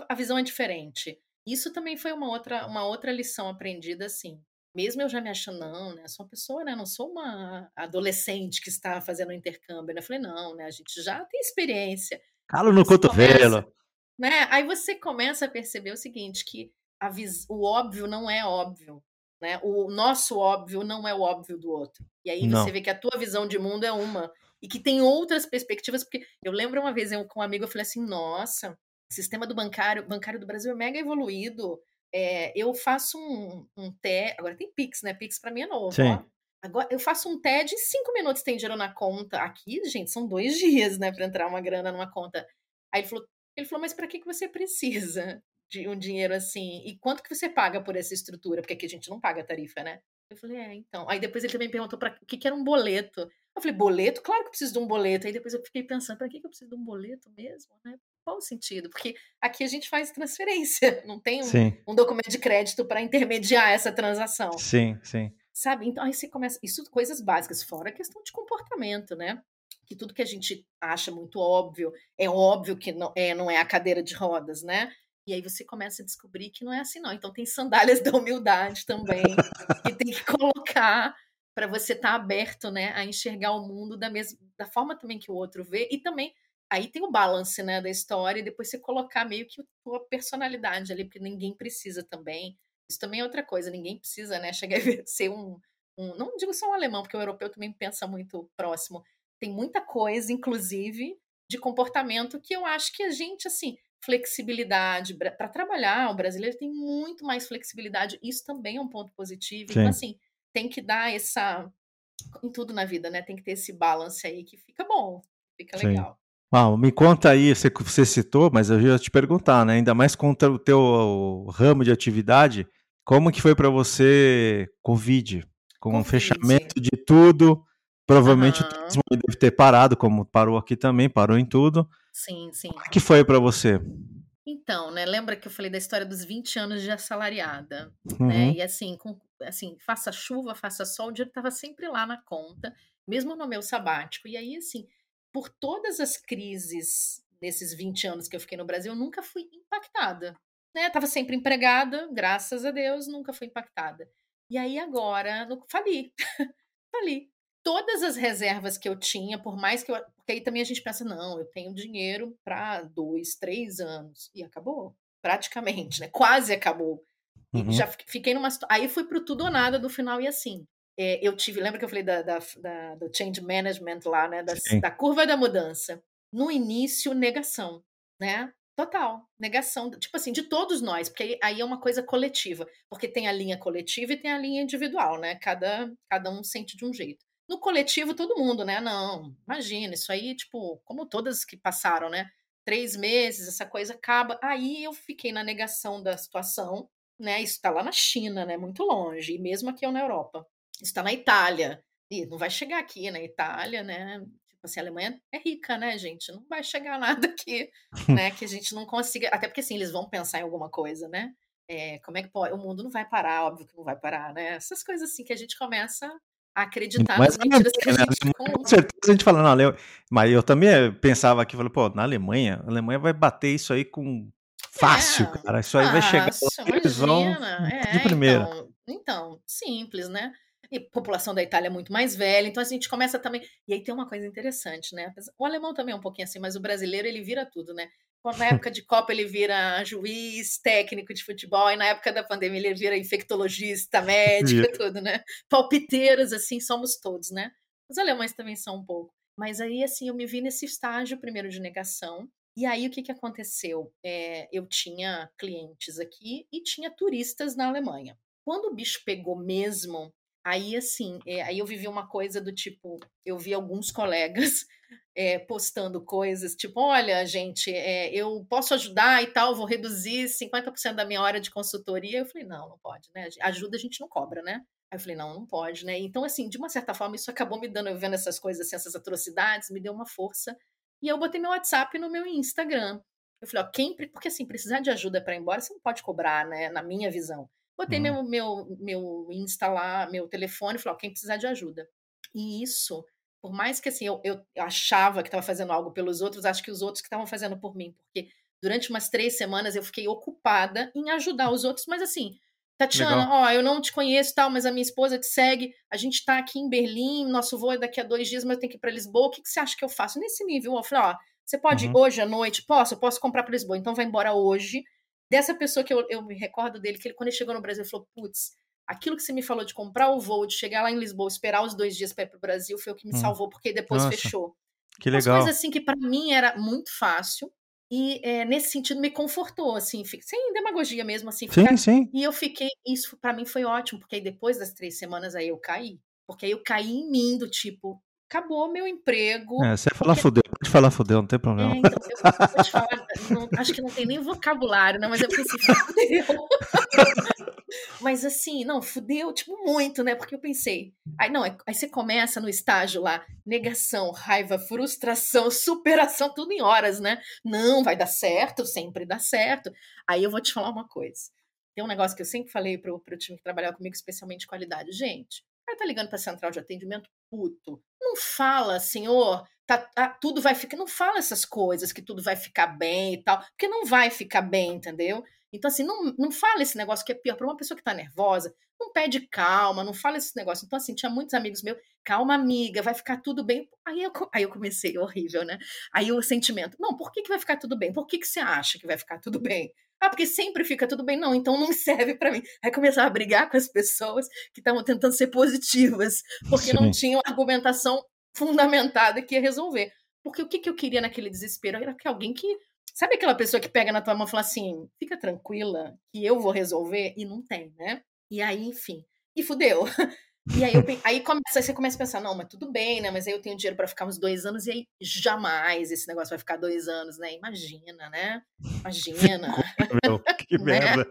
a visão é diferente isso também foi uma outra, uma outra lição aprendida, assim. Mesmo eu já me achando, não, né? Sou uma pessoa, né? Não sou uma adolescente que está fazendo intercâmbio, né? Eu falei, não, né? A gente já tem experiência. Calo no cotovelo. Começa, né? Aí você começa a perceber o seguinte, que a vis, o óbvio não é óbvio. Né? O nosso óbvio não é o óbvio do outro. E aí não. você vê que a tua visão de mundo é uma e que tem outras perspectivas, porque eu lembro uma vez eu, com um amigo, eu falei assim, nossa, o sistema do bancário, bancário do Brasil é mega evoluído. É, eu faço um, um Agora tem Pix, né? Pix para mim é novo. Sim. Ó. Agora, eu faço um TED, cinco minutos tem dinheiro na conta. Aqui, gente, são dois dias, né, para entrar uma grana numa conta. Aí ele falou, ele falou, mas para que, que você precisa de um dinheiro assim? E quanto que você paga por essa estrutura? Porque aqui a gente não paga tarifa, né? Eu falei, é, então. Aí depois ele também perguntou para o que, que era um boleto. Eu falei, boleto? Claro que eu preciso de um boleto. Aí depois eu fiquei pensando, para que, que eu preciso de um boleto mesmo, né? Qual o sentido? Porque aqui a gente faz transferência, não tem um, um documento de crédito para intermediar essa transação. Sim, sim. Sabe? Então aí você começa. Isso coisas básicas, fora a questão de comportamento, né? Que tudo que a gente acha muito óbvio, é óbvio que não é, não é a cadeira de rodas, né? E aí você começa a descobrir que não é assim, não. Então tem sandálias da humildade também, que tem que colocar para você estar tá aberto, né, a enxergar o mundo da mesma da forma também que o outro vê e também aí tem o balance, né, da história e depois você colocar meio que a tua personalidade ali, porque ninguém precisa também. Isso também é outra coisa, ninguém precisa, né, chegar a ser um, um não digo só um alemão, porque o europeu também pensa muito próximo. Tem muita coisa, inclusive, de comportamento que eu acho que a gente assim, flexibilidade para trabalhar, o brasileiro tem muito mais flexibilidade. Isso também é um ponto positivo. Então, Sim. Então assim, tem que dar essa em tudo na vida, né? Tem que ter esse balance aí que fica bom, fica Sim. legal. Uau, me conta aí, você, você citou, mas eu ia te perguntar, né? Ainda mais contra o teu o ramo de atividade, como que foi para você Covid? Com o fechamento de tudo, provavelmente uhum. o turismo deve ter parado, como parou aqui também, parou em tudo. Sim, sim. Como que foi para você? Então, né, lembra que eu falei da história dos 20 anos de assalariada, né? uhum. né? E assim, com, assim, faça chuva, faça sol, o dinheiro estava sempre lá na conta, mesmo no meu sabático. E aí, assim, por todas as crises nesses 20 anos que eu fiquei no Brasil, eu nunca fui impactada. Né? Tava sempre empregada, graças a Deus, nunca fui impactada. E aí agora, no, fali. fali. Todas as reservas que eu tinha, por mais que eu. Porque aí também a gente pensa, não, eu tenho dinheiro para dois, três anos. E acabou. Praticamente, né? Quase acabou. Uhum. já fiquei numa. Aí fui pro tudo ou nada do final e assim é, eu tive, lembra que eu falei da, da, da, do change management lá, né? Da, da curva da mudança. No início, negação, né? Total, negação, tipo assim, de todos nós, porque aí é uma coisa coletiva, porque tem a linha coletiva e tem a linha individual, né? Cada, cada um sente de um jeito. No coletivo, todo mundo, né? Não, imagina, isso aí, tipo, como todas que passaram, né? Três meses, essa coisa acaba. Aí eu fiquei na negação da situação, né? Isso tá lá na China, né? Muito longe, e mesmo aqui eu na Europa está na Itália. E não vai chegar aqui na Itália, né? Tipo assim, a Alemanha é rica, né, gente? Não vai chegar nada aqui, né? Que a gente não consiga. Até porque, assim, eles vão pensar em alguma coisa, né? É, como é que pode? O mundo não vai parar, óbvio que não vai parar, né? Essas coisas assim que a gente começa a acreditar mas nas mentiras que a né, gente Com certeza a gente fala, não, Ale... mas eu também pensava aqui, falei, pô, na Alemanha, a Alemanha vai bater isso aí com fácil, é, cara. Isso aí vai chegar lá, eles vão é, de primeira. Então, então, simples, né? E a população da Itália é muito mais velha, então a gente começa também. E aí tem uma coisa interessante, né? O alemão também é um pouquinho assim, mas o brasileiro ele vira tudo, né? Na época de Copa ele vira juiz, técnico de futebol, e na época da pandemia ele vira infectologista, médico, yeah. tudo, né? Palpiteiros, assim, somos todos, né? Os alemães também são um pouco. Mas aí, assim, eu me vi nesse estágio primeiro de negação, e aí o que, que aconteceu? É, eu tinha clientes aqui e tinha turistas na Alemanha. Quando o bicho pegou mesmo, Aí, assim, é, aí eu vivi uma coisa do tipo, eu vi alguns colegas é, postando coisas, tipo, olha, gente, é, eu posso ajudar e tal, vou reduzir 50% da minha hora de consultoria. Eu falei, não, não pode, né? Ajuda a gente não cobra, né? Aí eu falei, não, não pode, né? Então, assim, de uma certa forma, isso acabou me dando, eu vendo essas coisas, assim, essas atrocidades, me deu uma força. E eu botei meu WhatsApp no meu Instagram. Eu falei, ó, quem, porque assim, precisar de ajuda para ir embora, você não pode cobrar, né? Na minha visão. Botei uhum. meu, meu, meu Insta lá, meu telefone, falei, ó, quem precisar de ajuda. E isso, por mais que assim, eu, eu achava que estava fazendo algo pelos outros, acho que os outros que estavam fazendo por mim, porque durante umas três semanas eu fiquei ocupada em ajudar os outros, mas assim, Tatiana, Legal. ó, eu não te conheço tal, mas a minha esposa te segue, a gente está aqui em Berlim, nosso voo é daqui a dois dias, mas eu tenho que ir para Lisboa, o que, que você acha que eu faço? Nesse nível, eu falei, ó, você pode uhum. hoje à noite? Posso? Eu posso comprar para Lisboa, então vai embora hoje, dessa pessoa que eu, eu me recordo dele, que ele, quando ele chegou no Brasil, ele falou: putz, aquilo que você me falou de comprar o voo, de chegar lá em Lisboa, esperar os dois dias para ir para o Brasil, foi o que me hum. salvou, porque depois Nossa, fechou. Que legal. Umas coisas assim que para mim era muito fácil. E é, nesse sentido me confortou, assim, sem demagogia mesmo, assim. Sim, sim. E eu fiquei, isso para mim foi ótimo, porque aí depois das três semanas aí eu caí Porque aí eu caí em mim do tipo, acabou meu emprego. É, você ia falar porque... fudeu, pode falar fudeu, não tem problema. É, então, eu te falar, não, acho que não tem nem vocabulário, né? Mas eu pensei, fudeu. Mas assim, não, fudeu, tipo, muito, né? Porque eu pensei, aí não, aí você começa no estágio lá, negação, raiva, frustração, superação, tudo em horas, né? Não, vai dar certo, sempre dá certo. Aí eu vou te falar uma coisa. Tem um negócio que eu sempre falei pro, pro time que trabalhava comigo, especialmente qualidade. Gente, Aí tá ligando para central de atendimento, puto. Não fala, senhor, tá, tá, tudo vai ficar. Não fala essas coisas que tudo vai ficar bem e tal, porque não vai ficar bem, entendeu? Então, assim, não, não fala esse negócio que é pior. Para uma pessoa que tá nervosa, não pede calma, não fala esse negócio. Então, assim, tinha muitos amigos meus, calma, amiga, vai ficar tudo bem. Aí eu, aí eu comecei, horrível, né? Aí o sentimento, não, por que, que vai ficar tudo bem? Por que, que você acha que vai ficar tudo bem? Ah, porque sempre fica tudo bem. Não, então não serve para mim. Aí começava a brigar com as pessoas que estavam tentando ser positivas, porque Sim. não tinham argumentação fundamentada que ia resolver. Porque o que, que eu queria naquele desespero era que alguém que. Sabe aquela pessoa que pega na tua mão e fala assim: fica tranquila, que eu vou resolver? E não tem, né? E aí, enfim. E fudeu. E aí, eu, aí começa, você começa a pensar, não, mas tudo bem, né? Mas aí eu tenho dinheiro para ficar uns dois anos, e aí jamais esse negócio vai ficar dois anos, né? Imagina, né? Imagina. Meu, que né? merda.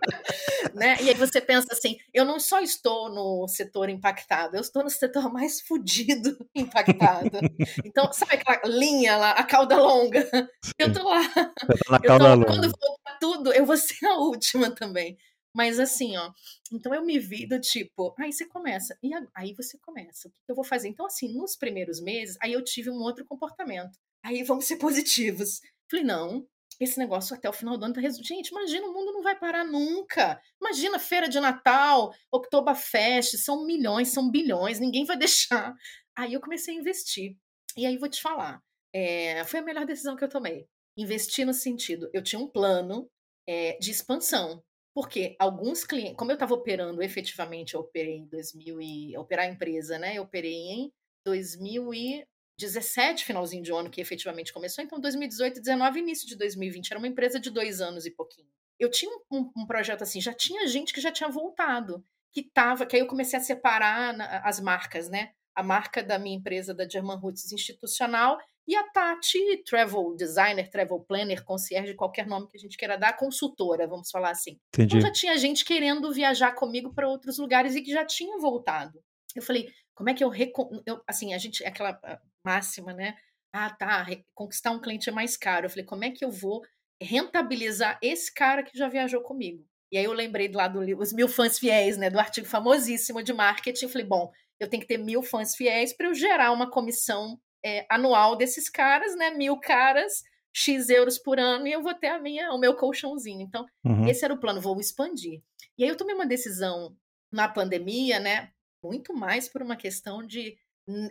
né? E aí você pensa assim, eu não só estou no setor impactado, eu estou no setor mais fudido impactado. Então, sabe aquela linha lá, a cauda longa? Eu tô lá. Tá na eu cauda tô, longa. Quando voltar tudo, eu vou ser a última também. Mas assim, ó, então eu me vi do tipo, aí você começa, e aí você começa, o que eu vou fazer? Então, assim, nos primeiros meses, aí eu tive um outro comportamento. Aí vamos ser positivos. Falei, não, esse negócio até o final do ano tá resolvido. Gente, imagina, o mundo não vai parar nunca. Imagina feira de Natal, Oktoberfest, são milhões, são bilhões, ninguém vai deixar. Aí eu comecei a investir. E aí vou te falar, é, foi a melhor decisão que eu tomei. Investir no sentido, eu tinha um plano é, de expansão. Porque alguns clientes, como eu estava operando efetivamente, eu operei em 2000 e operar a empresa, né? Eu operei em 2017, finalzinho de ano que efetivamente começou, então 2018, 19, início de 2020, era uma empresa de dois anos e pouquinho. Eu tinha um, um projeto assim, já tinha gente que já tinha voltado, que tava, que aí eu comecei a separar na, as marcas, né? A marca da minha empresa, da German Roots Institucional, e a Tati, travel designer, travel planner, concierge, qualquer nome que a gente queira dar, consultora, vamos falar assim. Entendi. Então já tinha gente querendo viajar comigo para outros lugares e que já tinha voltado. Eu falei, como é que eu, recon... eu assim, a gente, aquela ah, máxima, né? Ah, tá, conquistar um cliente é mais caro. Eu falei, como é que eu vou rentabilizar esse cara que já viajou comigo? E aí eu lembrei do lado do os mil fãs fiéis, né, do artigo famosíssimo de marketing. Eu falei, bom, eu tenho que ter mil fãs fiéis para eu gerar uma comissão é, anual desses caras, né? Mil caras, X euros por ano, e eu vou ter a minha, o meu colchãozinho. Então, uhum. esse era o plano, vou expandir. E aí eu tomei uma decisão na pandemia, né? Muito mais por uma questão de,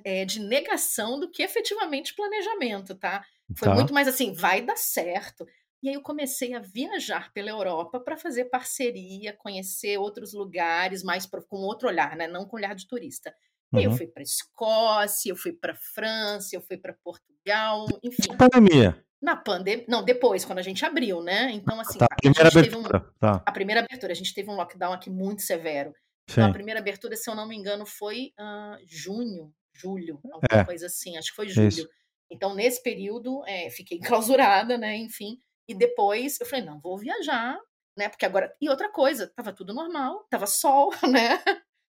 é, de negação do que efetivamente planejamento, tá? Foi tá. muito mais assim, vai dar certo. E aí eu comecei a viajar pela Europa para fazer parceria, conhecer outros lugares, mais com outro olhar, né? Não com olhar de turista. Uhum. Eu fui para Escócia, eu fui para França, eu fui para Portugal, enfim. Na pandemia. Na pandemia, não, depois, quando a gente abriu, né? Então, assim, tá, a, primeira abertura, um, tá. a primeira abertura, a gente teve um lockdown aqui muito severo. Então, a primeira abertura, se eu não me engano, foi uh, junho, julho, alguma é. coisa assim, acho que foi julho. Isso. Então, nesse período, é, fiquei enclausurada, né? Enfim. E depois eu falei, não, vou viajar, né? Porque agora. E outra coisa, tava tudo normal, tava sol, né?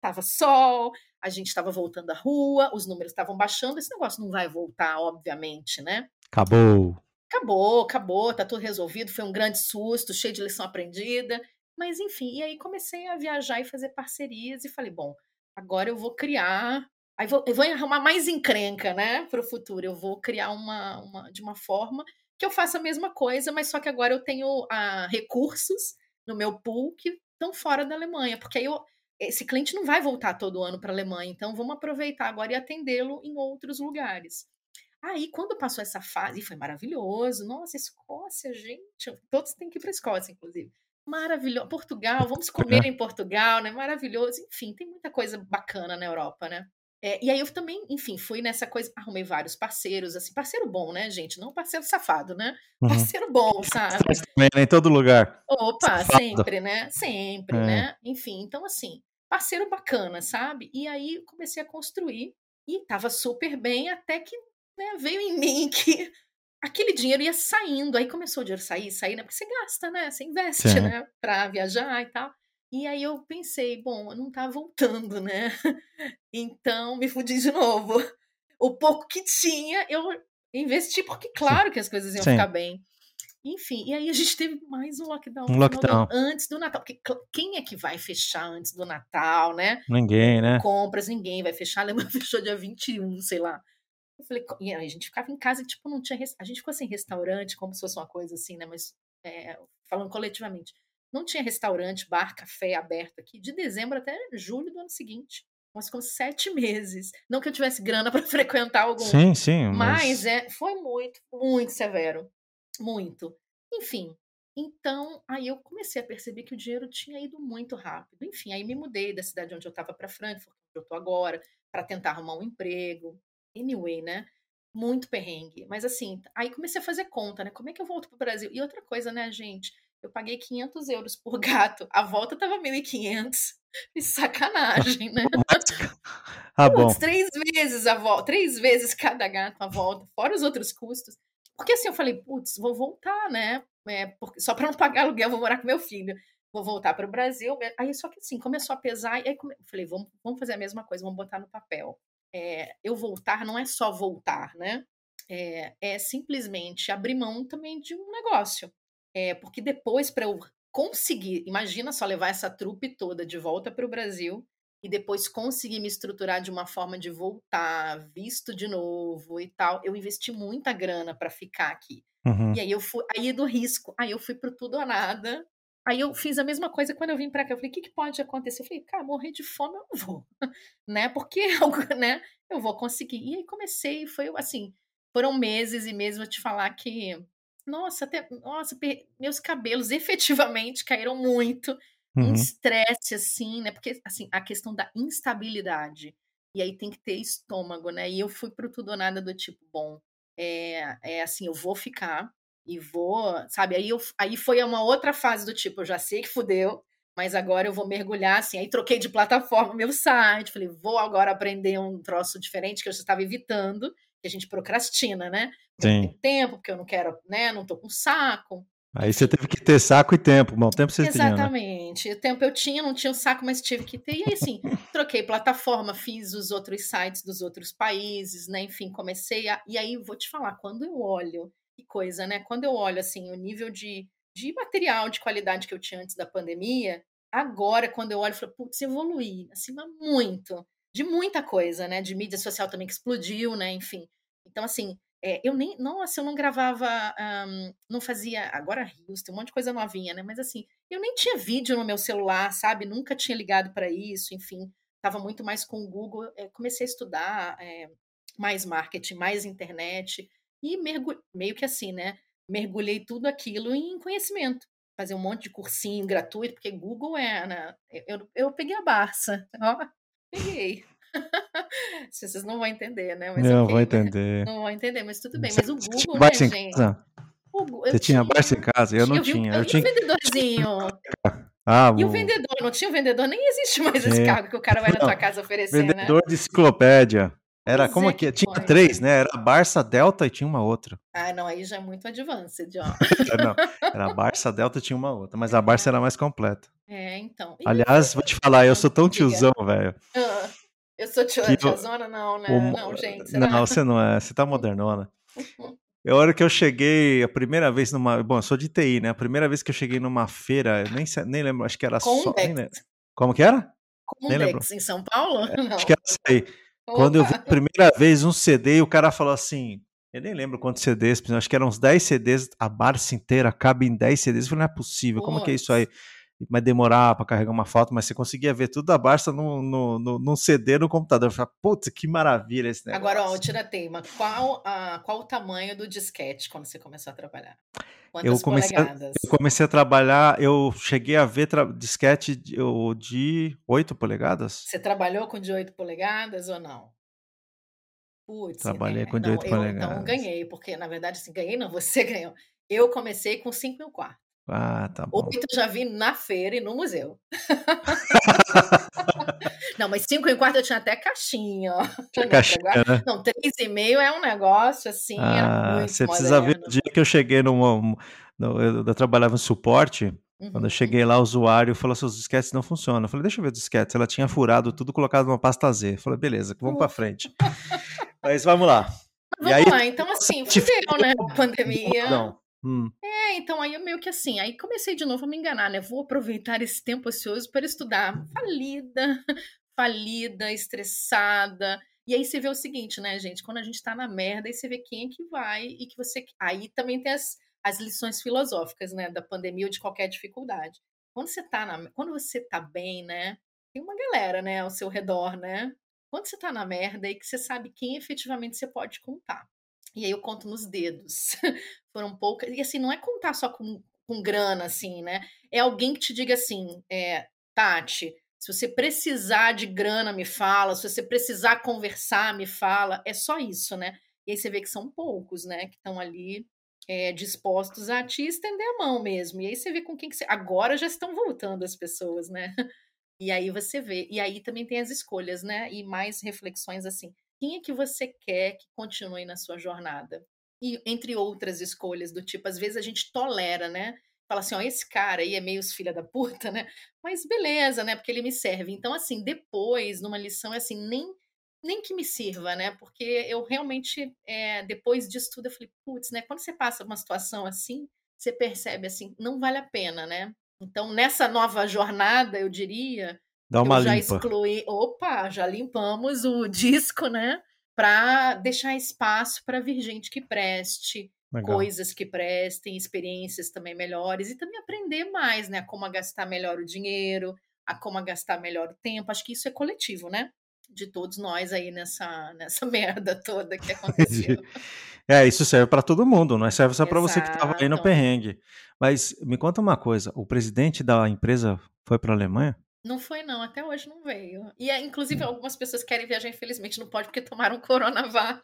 Tava sol, a gente estava voltando à rua, os números estavam baixando, esse negócio não vai voltar, obviamente, né? Acabou. Acabou, acabou, tá tudo resolvido, foi um grande susto, cheio de lição aprendida, mas enfim, e aí comecei a viajar e fazer parcerias e falei, bom, agora eu vou criar, aí vou, eu vou arrumar mais encrenca, né, para o futuro, eu vou criar uma, uma, de uma forma que eu faça a mesma coisa, mas só que agora eu tenho ah, recursos no meu pool que estão fora da Alemanha, porque aí eu, esse cliente não vai voltar todo ano para a Alemanha, então vamos aproveitar agora e atendê-lo em outros lugares. Aí, quando passou essa fase, foi maravilhoso. Nossa, Escócia, gente, todos têm que ir para a Escócia, inclusive. Maravilhoso. Portugal, vamos comer em Portugal, né? Maravilhoso. Enfim, tem muita coisa bacana na Europa, né? É, e aí eu também, enfim, fui nessa coisa, arrumei vários parceiros, assim, parceiro bom, né, gente? Não parceiro safado, né? Uhum. Parceiro bom, sabe? Também, né? em todo lugar. Opa, safado. sempre, né? Sempre, é. né? Enfim, então assim, parceiro bacana, sabe? E aí comecei a construir e tava super bem até que né, veio em mim que aquele dinheiro ia saindo. Aí começou o dinheiro sair, sair, né? Porque você gasta, né? Você investe, Sim. né? Pra viajar e tal. E aí eu pensei, bom, não tá voltando, né? Então me fudi de novo. O pouco que tinha, eu investi, porque claro que as coisas iam Sim. ficar bem. Enfim, e aí a gente teve mais um lockdown, um lockdown. antes do Natal. Porque quem é que vai fechar antes do Natal, né? Ninguém, né? Compras, ninguém vai fechar. A Alemanha fechou dia 21, sei lá. Eu falei, e aí a gente ficava em casa e, tipo, não tinha. A gente ficou sem restaurante, como se fosse uma coisa assim, né? Mas é, falando coletivamente. Não tinha restaurante, bar, café aberto aqui de dezembro até julho do ano seguinte. Nós ficamos sete meses. Não que eu tivesse grana para frequentar algum. Sim, sim. Mas... mas é, foi muito, muito severo. Muito. Enfim, então, aí eu comecei a perceber que o dinheiro tinha ido muito rápido. Enfim, aí me mudei da cidade onde eu estava para Frankfurt, onde eu estou agora, para tentar arrumar um emprego. Anyway, né? Muito perrengue. Mas assim, aí comecei a fazer conta, né? Como é que eu volto pro Brasil? E outra coisa, né, gente? Eu paguei 500 euros por gato. A volta tava 1.500. Que sacanagem, né? ah, bom. Putz, três vezes a volta, três vezes cada gato a volta, fora os outros custos. Porque assim, eu falei, putz, vou voltar, né? É, porque, só para não pagar aluguel, vou morar com meu filho. Vou voltar para o Brasil. Aí, só que assim, começou a pesar. E aí, falei, vamos, vamos fazer a mesma coisa, vamos botar no papel. É, eu voltar não é só voltar, né? É, é simplesmente abrir mão também de um negócio. É, porque depois, para eu conseguir, imagina só levar essa trupe toda de volta para o Brasil e depois conseguir me estruturar de uma forma de voltar, visto de novo e tal. Eu investi muita grana para ficar aqui. Uhum. E aí eu fui, aí do risco, aí eu fui pro tudo ou nada. Aí eu fiz a mesma coisa quando eu vim para cá. Eu falei, o que, que pode acontecer? Eu falei, cara, morrer de fome eu não vou, né? Porque né, eu vou conseguir. E aí comecei, foi assim, foram meses e meses, vou te falar que, nossa, até, nossa, meus cabelos efetivamente caíram muito uhum. um estresse, assim, né? Porque, assim, a questão da instabilidade. E aí tem que ter estômago, né? E eu fui pro tudo ou nada do tipo, bom, é, é assim, eu vou ficar e vou, sabe? Aí, eu, aí foi uma outra fase do tipo, eu já sei que fudeu, mas agora eu vou mergulhar, assim. Aí troquei de plataforma meu site, falei, vou agora aprender um troço diferente que eu já estava evitando, que a gente procrastina, né? Sim. tenho tempo, porque eu não quero, né? Não tô com saco. Aí você teve que ter saco e tempo. Bom, tempo você Exatamente. tinha, né? O tempo eu tinha, não tinha o saco, mas tive que ter. E aí, assim, troquei plataforma, fiz os outros sites dos outros países, né? Enfim, comecei a. E aí, vou te falar, quando eu olho, que coisa, né? Quando eu olho, assim, o nível de, de material de qualidade que eu tinha antes da pandemia, agora, quando eu olho, eu falo, putz, evoluí, acima muito. De muita coisa, né? De mídia social também que explodiu, né? Enfim. Então, assim, é, eu nem, nossa, eu não gravava, um, não fazia, agora Rios, tem um monte de coisa novinha, né? Mas assim, eu nem tinha vídeo no meu celular, sabe? Nunca tinha ligado para isso, enfim, estava muito mais com o Google. É, comecei a estudar é, mais marketing, mais internet e mergulhei, meio que assim, né? Mergulhei tudo aquilo em conhecimento. Fazer um monte de cursinho gratuito, porque Google é, né? Eu, eu peguei a Barça, ó, peguei. Vocês não vão entender, né? Mas não, okay, vou entender. Não vão entender, mas tudo bem. Mas o Google, né, gente? Você tinha Barça em casa? Eu não eu tinha. Eu, eu tinha o vendedorzinho. Ah, e o vendedor? Não tinha o vendedor? Nem existe mais esse cargo que o cara vai na tua casa oferecer, vendedor né? Vendedor de enciclopédia. Era pois como é que tinha três, né? Era Barça, Delta e tinha uma outra. Ah, não, aí já é muito advanced, ó. não, era Barça, Delta e tinha uma outra, mas a Barça era mais completa. É, então. Aliás, vou te falar, eu sou tão tiozão, velho. Uh. Eu sou tia, tiazona? Não, né? O... Não, gente. Será? Não, você não é. Você tá modernona. É a hora que eu cheguei, a primeira vez numa. Bom, eu sou de TI, né? A primeira vez que eu cheguei numa feira, nem, nem lembro, acho que era só. Nem Como que era? Condex, em São Paulo? É, acho que era isso aí. Quando eu vi a primeira vez um CD e o cara falou assim. Eu nem lembro quantos CDs, acho que eram uns 10 CDs, a Barça inteira cabe em 10 CDs. Eu falei, não é possível, como que é isso aí? Mas demorar para carregar uma foto, mas você conseguia ver tudo Barça no, no, no, num CD no computador. Eu falei, putz, que maravilha esse negócio. Agora, ó, tira tema. Qual, a, qual o tamanho do disquete quando você começou a trabalhar? Quantas eu comecei, a, eu comecei a trabalhar, eu cheguei a ver disquete de, de 8 polegadas. Você trabalhou com de 8 polegadas ou não? Putz, Trabalhei com de 8 eu, polegadas. Então ganhei, porque na verdade, assim, ganhei não, você ganhou. Eu comecei com 5 mil quartos. Ah, tá bom. Oito eu já vi na feira e no museu. não, mas cinco e quarto eu tinha até caixinha, ó. Tinha caixinha, né? Não, três e meio é um negócio assim, ah, Você precisa ver o dia que eu cheguei numa... No, eu, eu trabalhava em suporte, uhum. quando eu uhum. cheguei lá, o usuário falou assim, os disquetes não funcionam. Eu falei, deixa eu ver os disquetes. Ela tinha furado tudo, colocado numa pasta Z. Eu falei, beleza, vamos para frente. mas vamos lá. Vamos aí, lá, então assim, fudeu, né, a pandemia. Não. Hum. É, então aí eu meio que assim, aí comecei de novo a me enganar, né? Vou aproveitar esse tempo ocioso para estudar. Falida, falida, estressada. E aí você vê o seguinte, né, gente? Quando a gente tá na merda, aí você vê quem é que vai e que você. Aí também tem as, as lições filosóficas, né, da pandemia ou de qualquer dificuldade. Quando você tá na, quando você tá bem, né, tem uma galera, né, ao seu redor, né? Quando você tá na merda e que você sabe quem efetivamente você pode contar. E aí eu conto nos dedos. Foram poucas. E assim, não é contar só com, com grana, assim, né? É alguém que te diga assim, é, Tati, se você precisar de grana, me fala. Se você precisar conversar, me fala. É só isso, né? E aí você vê que são poucos, né? Que estão ali é, dispostos a te estender a mão mesmo. E aí você vê com quem que você. Agora já estão voltando as pessoas, né? E aí você vê. E aí também tem as escolhas, né? E mais reflexões assim quem é que você quer que continue na sua jornada? E entre outras escolhas do tipo, às vezes a gente tolera, né? Fala assim, ó, esse cara aí é meio filha da puta, né? Mas beleza, né? Porque ele me serve. Então, assim, depois, numa lição, é assim, nem nem que me sirva, né? Porque eu realmente, é, depois disso tudo, eu falei, putz, né? Quando você passa uma situação assim, você percebe assim, não vale a pena, né? Então, nessa nova jornada, eu diria, Dá uma eu já limpa. excluí. Opa, já limpamos o disco, né? Para deixar espaço para vir gente que preste, Legal. coisas que prestem, experiências também melhores e também aprender mais, né? A como gastar melhor o dinheiro, a como gastar melhor o tempo. Acho que isso é coletivo, né? De todos nós aí nessa, nessa merda toda que aconteceu. é, isso serve para todo mundo, não é? Serve só para você que estava aí no perrengue. Mas me conta uma coisa: o presidente da empresa foi para a Alemanha? Não foi, não. Até hoje não veio. E, é, inclusive, hum. algumas pessoas querem viajar, infelizmente, não pode porque tomaram Coronavac.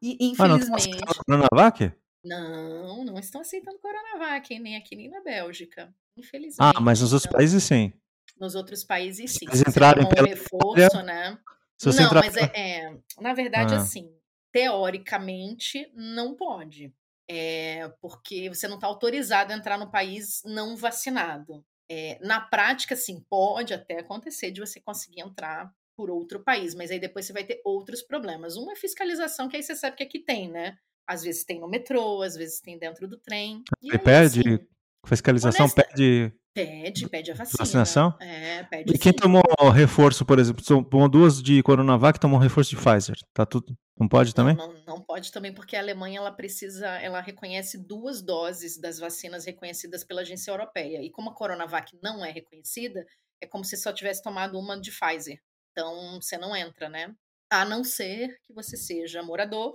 E, infelizmente. Ah, não Coronavac? Não, não estão aceitando Coronavac, nem aqui nem na Bélgica. Infelizmente. Ah, mas nos outros então, países sim. Nos outros países sim. Se entrarem pelo reforço, né? Se não, entrar... mas é, é, na verdade, ah. assim, teoricamente, não pode. É, porque você não está autorizado a entrar no país não vacinado. É, na prática, sim, pode até acontecer de você conseguir entrar por outro país, mas aí depois você vai ter outros problemas. Uma é fiscalização, que aí você sabe que aqui tem, né? Às vezes tem no metrô, às vezes tem dentro do trem. E aí, pede? Assim, fiscalização honesta, pede Pede, pede a vacina. Vacinação? É, pede E quem sim. tomou reforço, por exemplo, tomou duas de Coronavac, tomou reforço de Pfizer. Tá tudo. Não pode também? Não, não, não, pode também, porque a Alemanha ela precisa, ela reconhece duas doses das vacinas reconhecidas pela agência europeia. E como a Coronavac não é reconhecida, é como se só tivesse tomado uma de Pfizer. Então você não entra, né? A não ser que você seja morador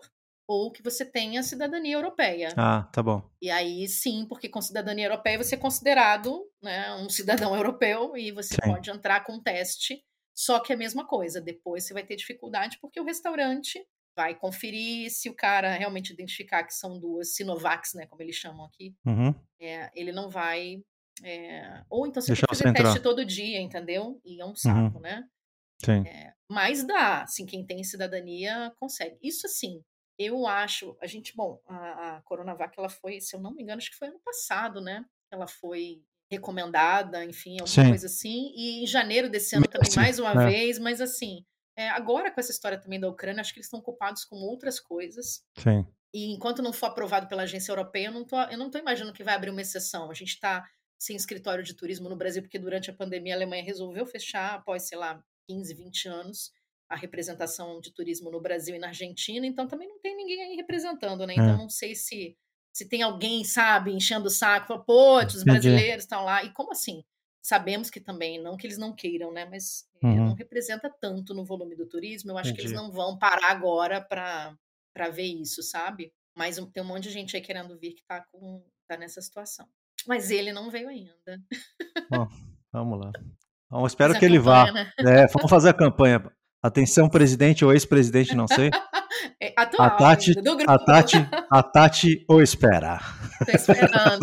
ou que você tenha cidadania europeia. Ah, tá bom. E aí sim, porque com cidadania europeia você é considerado né, um cidadão europeu e você sim. pode entrar com teste, só que é a mesma coisa. Depois você vai ter dificuldade porque o restaurante vai conferir se o cara realmente identificar que são duas Sinovacs, né, como eles chamam aqui. Uhum. É, ele não vai. É... Ou então você Deixa tem que fazer teste todo dia, entendeu? E é um saco, uhum. né? Sim. É, mas dá, assim, quem tem cidadania consegue. Isso assim, eu acho, a gente, bom, a, a Coronavac, ela foi, se eu não me engano, acho que foi ano passado, né? Ela foi recomendada, enfim, alguma Sim. coisa assim. E em janeiro desse ano também, Sim. mais uma é. vez, mas assim, é, agora com essa história também da Ucrânia, acho que eles estão ocupados com outras coisas. Sim. E enquanto não for aprovado pela agência europeia, eu não tô, eu não tô imaginando que vai abrir uma exceção. A gente está sem escritório de turismo no Brasil, porque durante a pandemia a Alemanha resolveu fechar após, sei lá, 15, 20 anos a representação de turismo no Brasil e na Argentina, então também não tem ninguém aí representando, né? Então é. não sei se se tem alguém, sabe, enchendo o saco, fala, pô, os brasileiros estão lá. E como assim? Sabemos que também, não que eles não queiram, né? Mas é, uhum. não representa tanto no volume do turismo. Eu acho Entendi. que eles não vão parar agora para ver isso, sabe? Mas tem um monte de gente aí querendo vir que tá, com, tá nessa situação. Mas ele não veio ainda. Bom, vamos lá. Bom, espero que ele vá. Né? É, vamos fazer a campanha. Atenção, presidente ou ex-presidente, não sei. É atual, a Tati, do grupo. A Tati, a Tati ou espera. Tô esperando.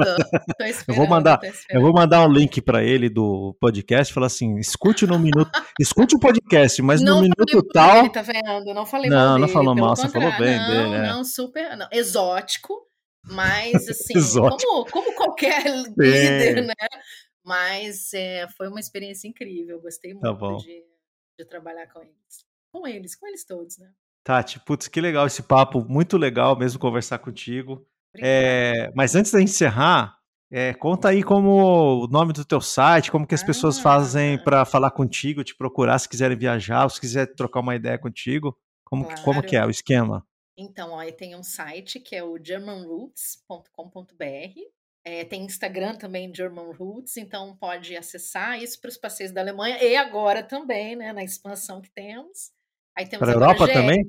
Tô esperando eu vou mandar, eu vou mandar um link para ele do podcast, falar assim, escute no minuto, escute o podcast, mas não no minuto tal. Dele, tá vendo? Não falei não, mal Não, falou mal, você falou bem não, dele. É. Não, super, não, exótico, mas assim, como, como qualquer líder, né? Mas é, foi uma experiência incrível, gostei tá muito tá de, de trabalhar com eles. Com eles, com eles todos, né? Tati, putz, que legal esse papo, muito legal mesmo conversar contigo. É, mas antes da encerrar, é, conta aí como o nome do teu site, como que as ah, pessoas fazem para falar contigo, te procurar se quiserem viajar, se quiser trocar uma ideia contigo, como, claro. como que é o esquema? Então, ó, tem um site que é o germanroots.com.br, é, tem Instagram também, German Roots, então pode acessar isso para os passeios da Alemanha e agora também, né, na expansão que temos. Aí temos para a Europa GR, também?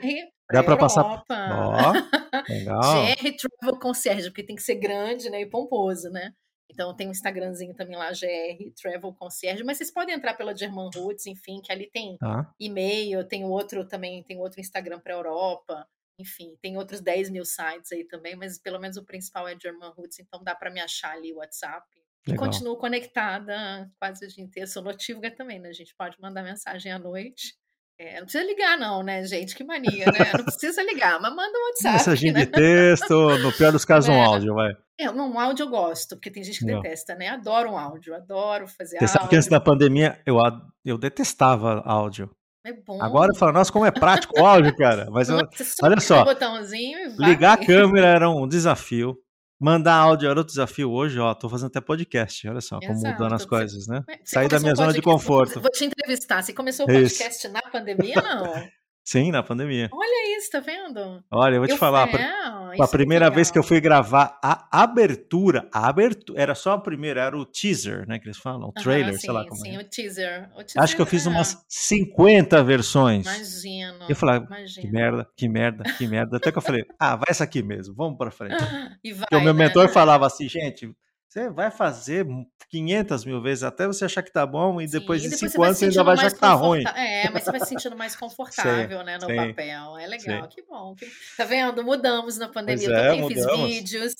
Dá para passar. Legal. GR Travel Concierge, porque tem que ser grande, né, e pomposo, né? Então tem um Instagramzinho também lá, GR Travel Concierge, mas vocês podem entrar pela German Roots, enfim, que ali tem ah. e-mail, tem outro também, tem outro Instagram para Europa. Enfim, tem outros 10 mil sites aí também, mas pelo menos o principal é German Roots, então dá para me achar ali o WhatsApp. E Legal. continuo conectada quase o dia inteiro. Sou notívaga também, né? A gente pode mandar mensagem à noite. É, não precisa ligar, não, né, gente? Que mania, né? Não precisa ligar, mas manda um WhatsApp. Mensagem né? de texto, no pior dos casos, é. um áudio, vai. É, um áudio eu gosto, porque tem gente que não. detesta, né? Adoro um áudio, adoro fazer Você áudio. sabe que antes da pandemia eu, eu detestava áudio. É bom. Agora eu falo, nossa, como é prático o áudio, cara. Mas eu, olha só, ligar a câmera era um desafio. Mandar áudio era outro desafio. Hoje, ó, tô fazendo até podcast. Olha só, como Exato. mudando as coisas, né? Sair da minha zona de conforto. Vou te entrevistar. Você começou o podcast isso. na pandemia, não? Sim, na pandemia. Olha isso, tá vendo? Olha, eu vou te eu falar. Fui, a é primeira é vez que eu fui gravar a abertura, a abertura, era só a primeira, era o teaser, né? Que eles falam, o trailer, sim, sei lá como sim, é. o teaser. o teaser. Acho que eu fiz é. umas 50 versões. Imagino. Eu falei, imagino. que merda, que merda, que merda. Até que eu falei, ah, vai essa aqui mesmo, vamos pra frente. e vai, Porque o meu né? mentor falava assim, gente, você vai fazer 500 mil vezes até você achar que tá bom e depois Sim, de depois cinco anos você ainda vai achar que tá ruim. É, mas você vai se sentindo mais confortável, sim, né, no sim, papel. É legal, que bom. Que... Tá vendo? Mudamos na pandemia. Pois eu é, também mudamos. fiz vídeos,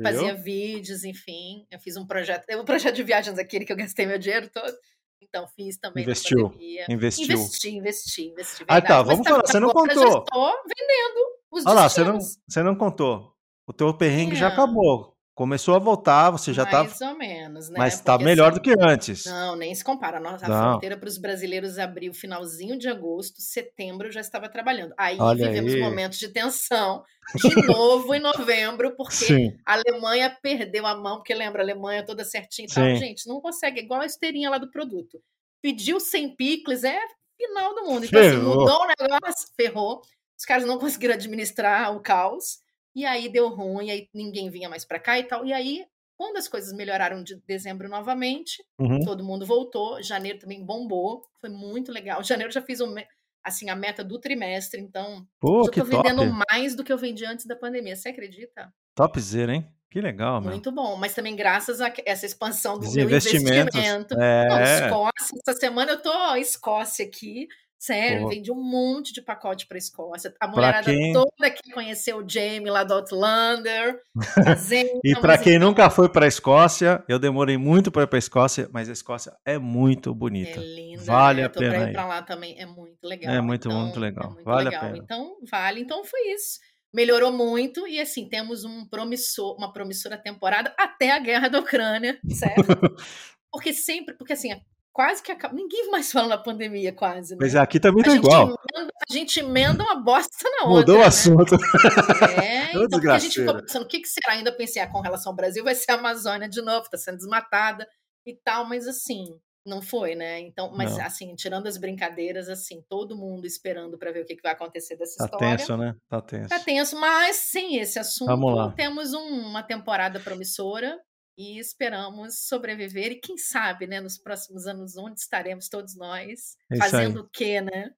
fazia vídeos, enfim. Eu fiz um projeto, um projeto de viagens aquele que eu gastei meu dinheiro todo. Então fiz também Investiu. na pandemia. Investiu. Investi, investi, investi. Ah, tá, vamos falar. Você não contou. Eu já estou vendendo os Olha lá, você não, você não contou. O teu perrengue é. já acabou. Começou a voltar, você já está. Mais ou menos, né? Mas está melhor assim, do que antes. Não, nem se compara. A nossa não. fronteira para os brasileiros abriu finalzinho de agosto, setembro eu já estava trabalhando. Aí Olha vivemos aí. momentos de tensão de novo em novembro, porque Sim. a Alemanha perdeu a mão, porque lembra, a Alemanha toda certinha e tal. Gente, não consegue, igual a esteirinha lá do produto. Pediu 100 picles, é final do mundo. Então, assim, mudou o negócio, ferrou. Os caras não conseguiram administrar o caos. E aí deu ruim, aí ninguém vinha mais para cá e tal. E aí, quando as coisas melhoraram de dezembro novamente, uhum. todo mundo voltou. Janeiro também bombou, foi muito legal. Janeiro já fiz um, assim a meta do trimestre, então Pô, eu tô vendendo top. mais do que eu vendi antes da pandemia. Você acredita? Topzera, hein? Que legal, meu. Muito bom, mas também graças a essa expansão do meu investimento. É. Não, Escócia, essa semana eu tô Escócia aqui, Sério, Pô. vende um monte de pacote para Escócia. A mulherada quem... toda que conheceu o Jamie lá do Outlander. e para quem nunca foi para a Escócia, eu demorei muito para ir para a Escócia, mas a Escócia é muito bonita. É linda. Vale né? a pena pra ir para lá também é muito legal. É muito, então, muito legal. É muito vale legal. a pena. Então, vale. Então foi isso. Melhorou muito e assim, temos um promissor, uma promissora temporada até a guerra da Ucrânia, certo? porque sempre, porque assim, quase que acaba. Ninguém mais fala na pandemia, quase. Né? Mas aqui também tá igual. Emenda, a gente emenda uma bosta na outra. Mudou o né? assunto. É, então porque a gente ficou pensando, o que, que será ainda pensar com relação ao Brasil? Vai ser a Amazônia de novo, tá sendo desmatada e tal, mas assim, não foi, né? Então, mas não. assim, tirando as brincadeiras, assim, todo mundo esperando para ver o que, que vai acontecer dessa tá história. Tá tenso, né? Tá tenso. Tá tenso, mas sem esse assunto, temos um, uma temporada promissora e esperamos sobreviver e quem sabe, né, nos próximos anos onde estaremos todos nós, é fazendo o quê, né?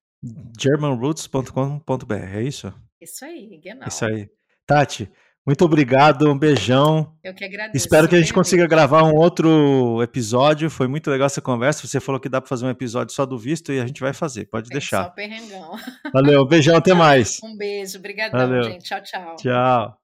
germanroots.com.br, é isso? Isso aí, genau. Isso aí. Tati, muito obrigado, um beijão. Eu que agradeço. Espero que a gente consiga gravar um outro episódio. Foi muito legal essa conversa. Você falou que dá para fazer um episódio só do visto e a gente vai fazer. Pode Tem deixar. Só perrengão. Valeu, beijão, até mais. Um beijo, obrigadão, gente. Tchau, tchau. Tchau.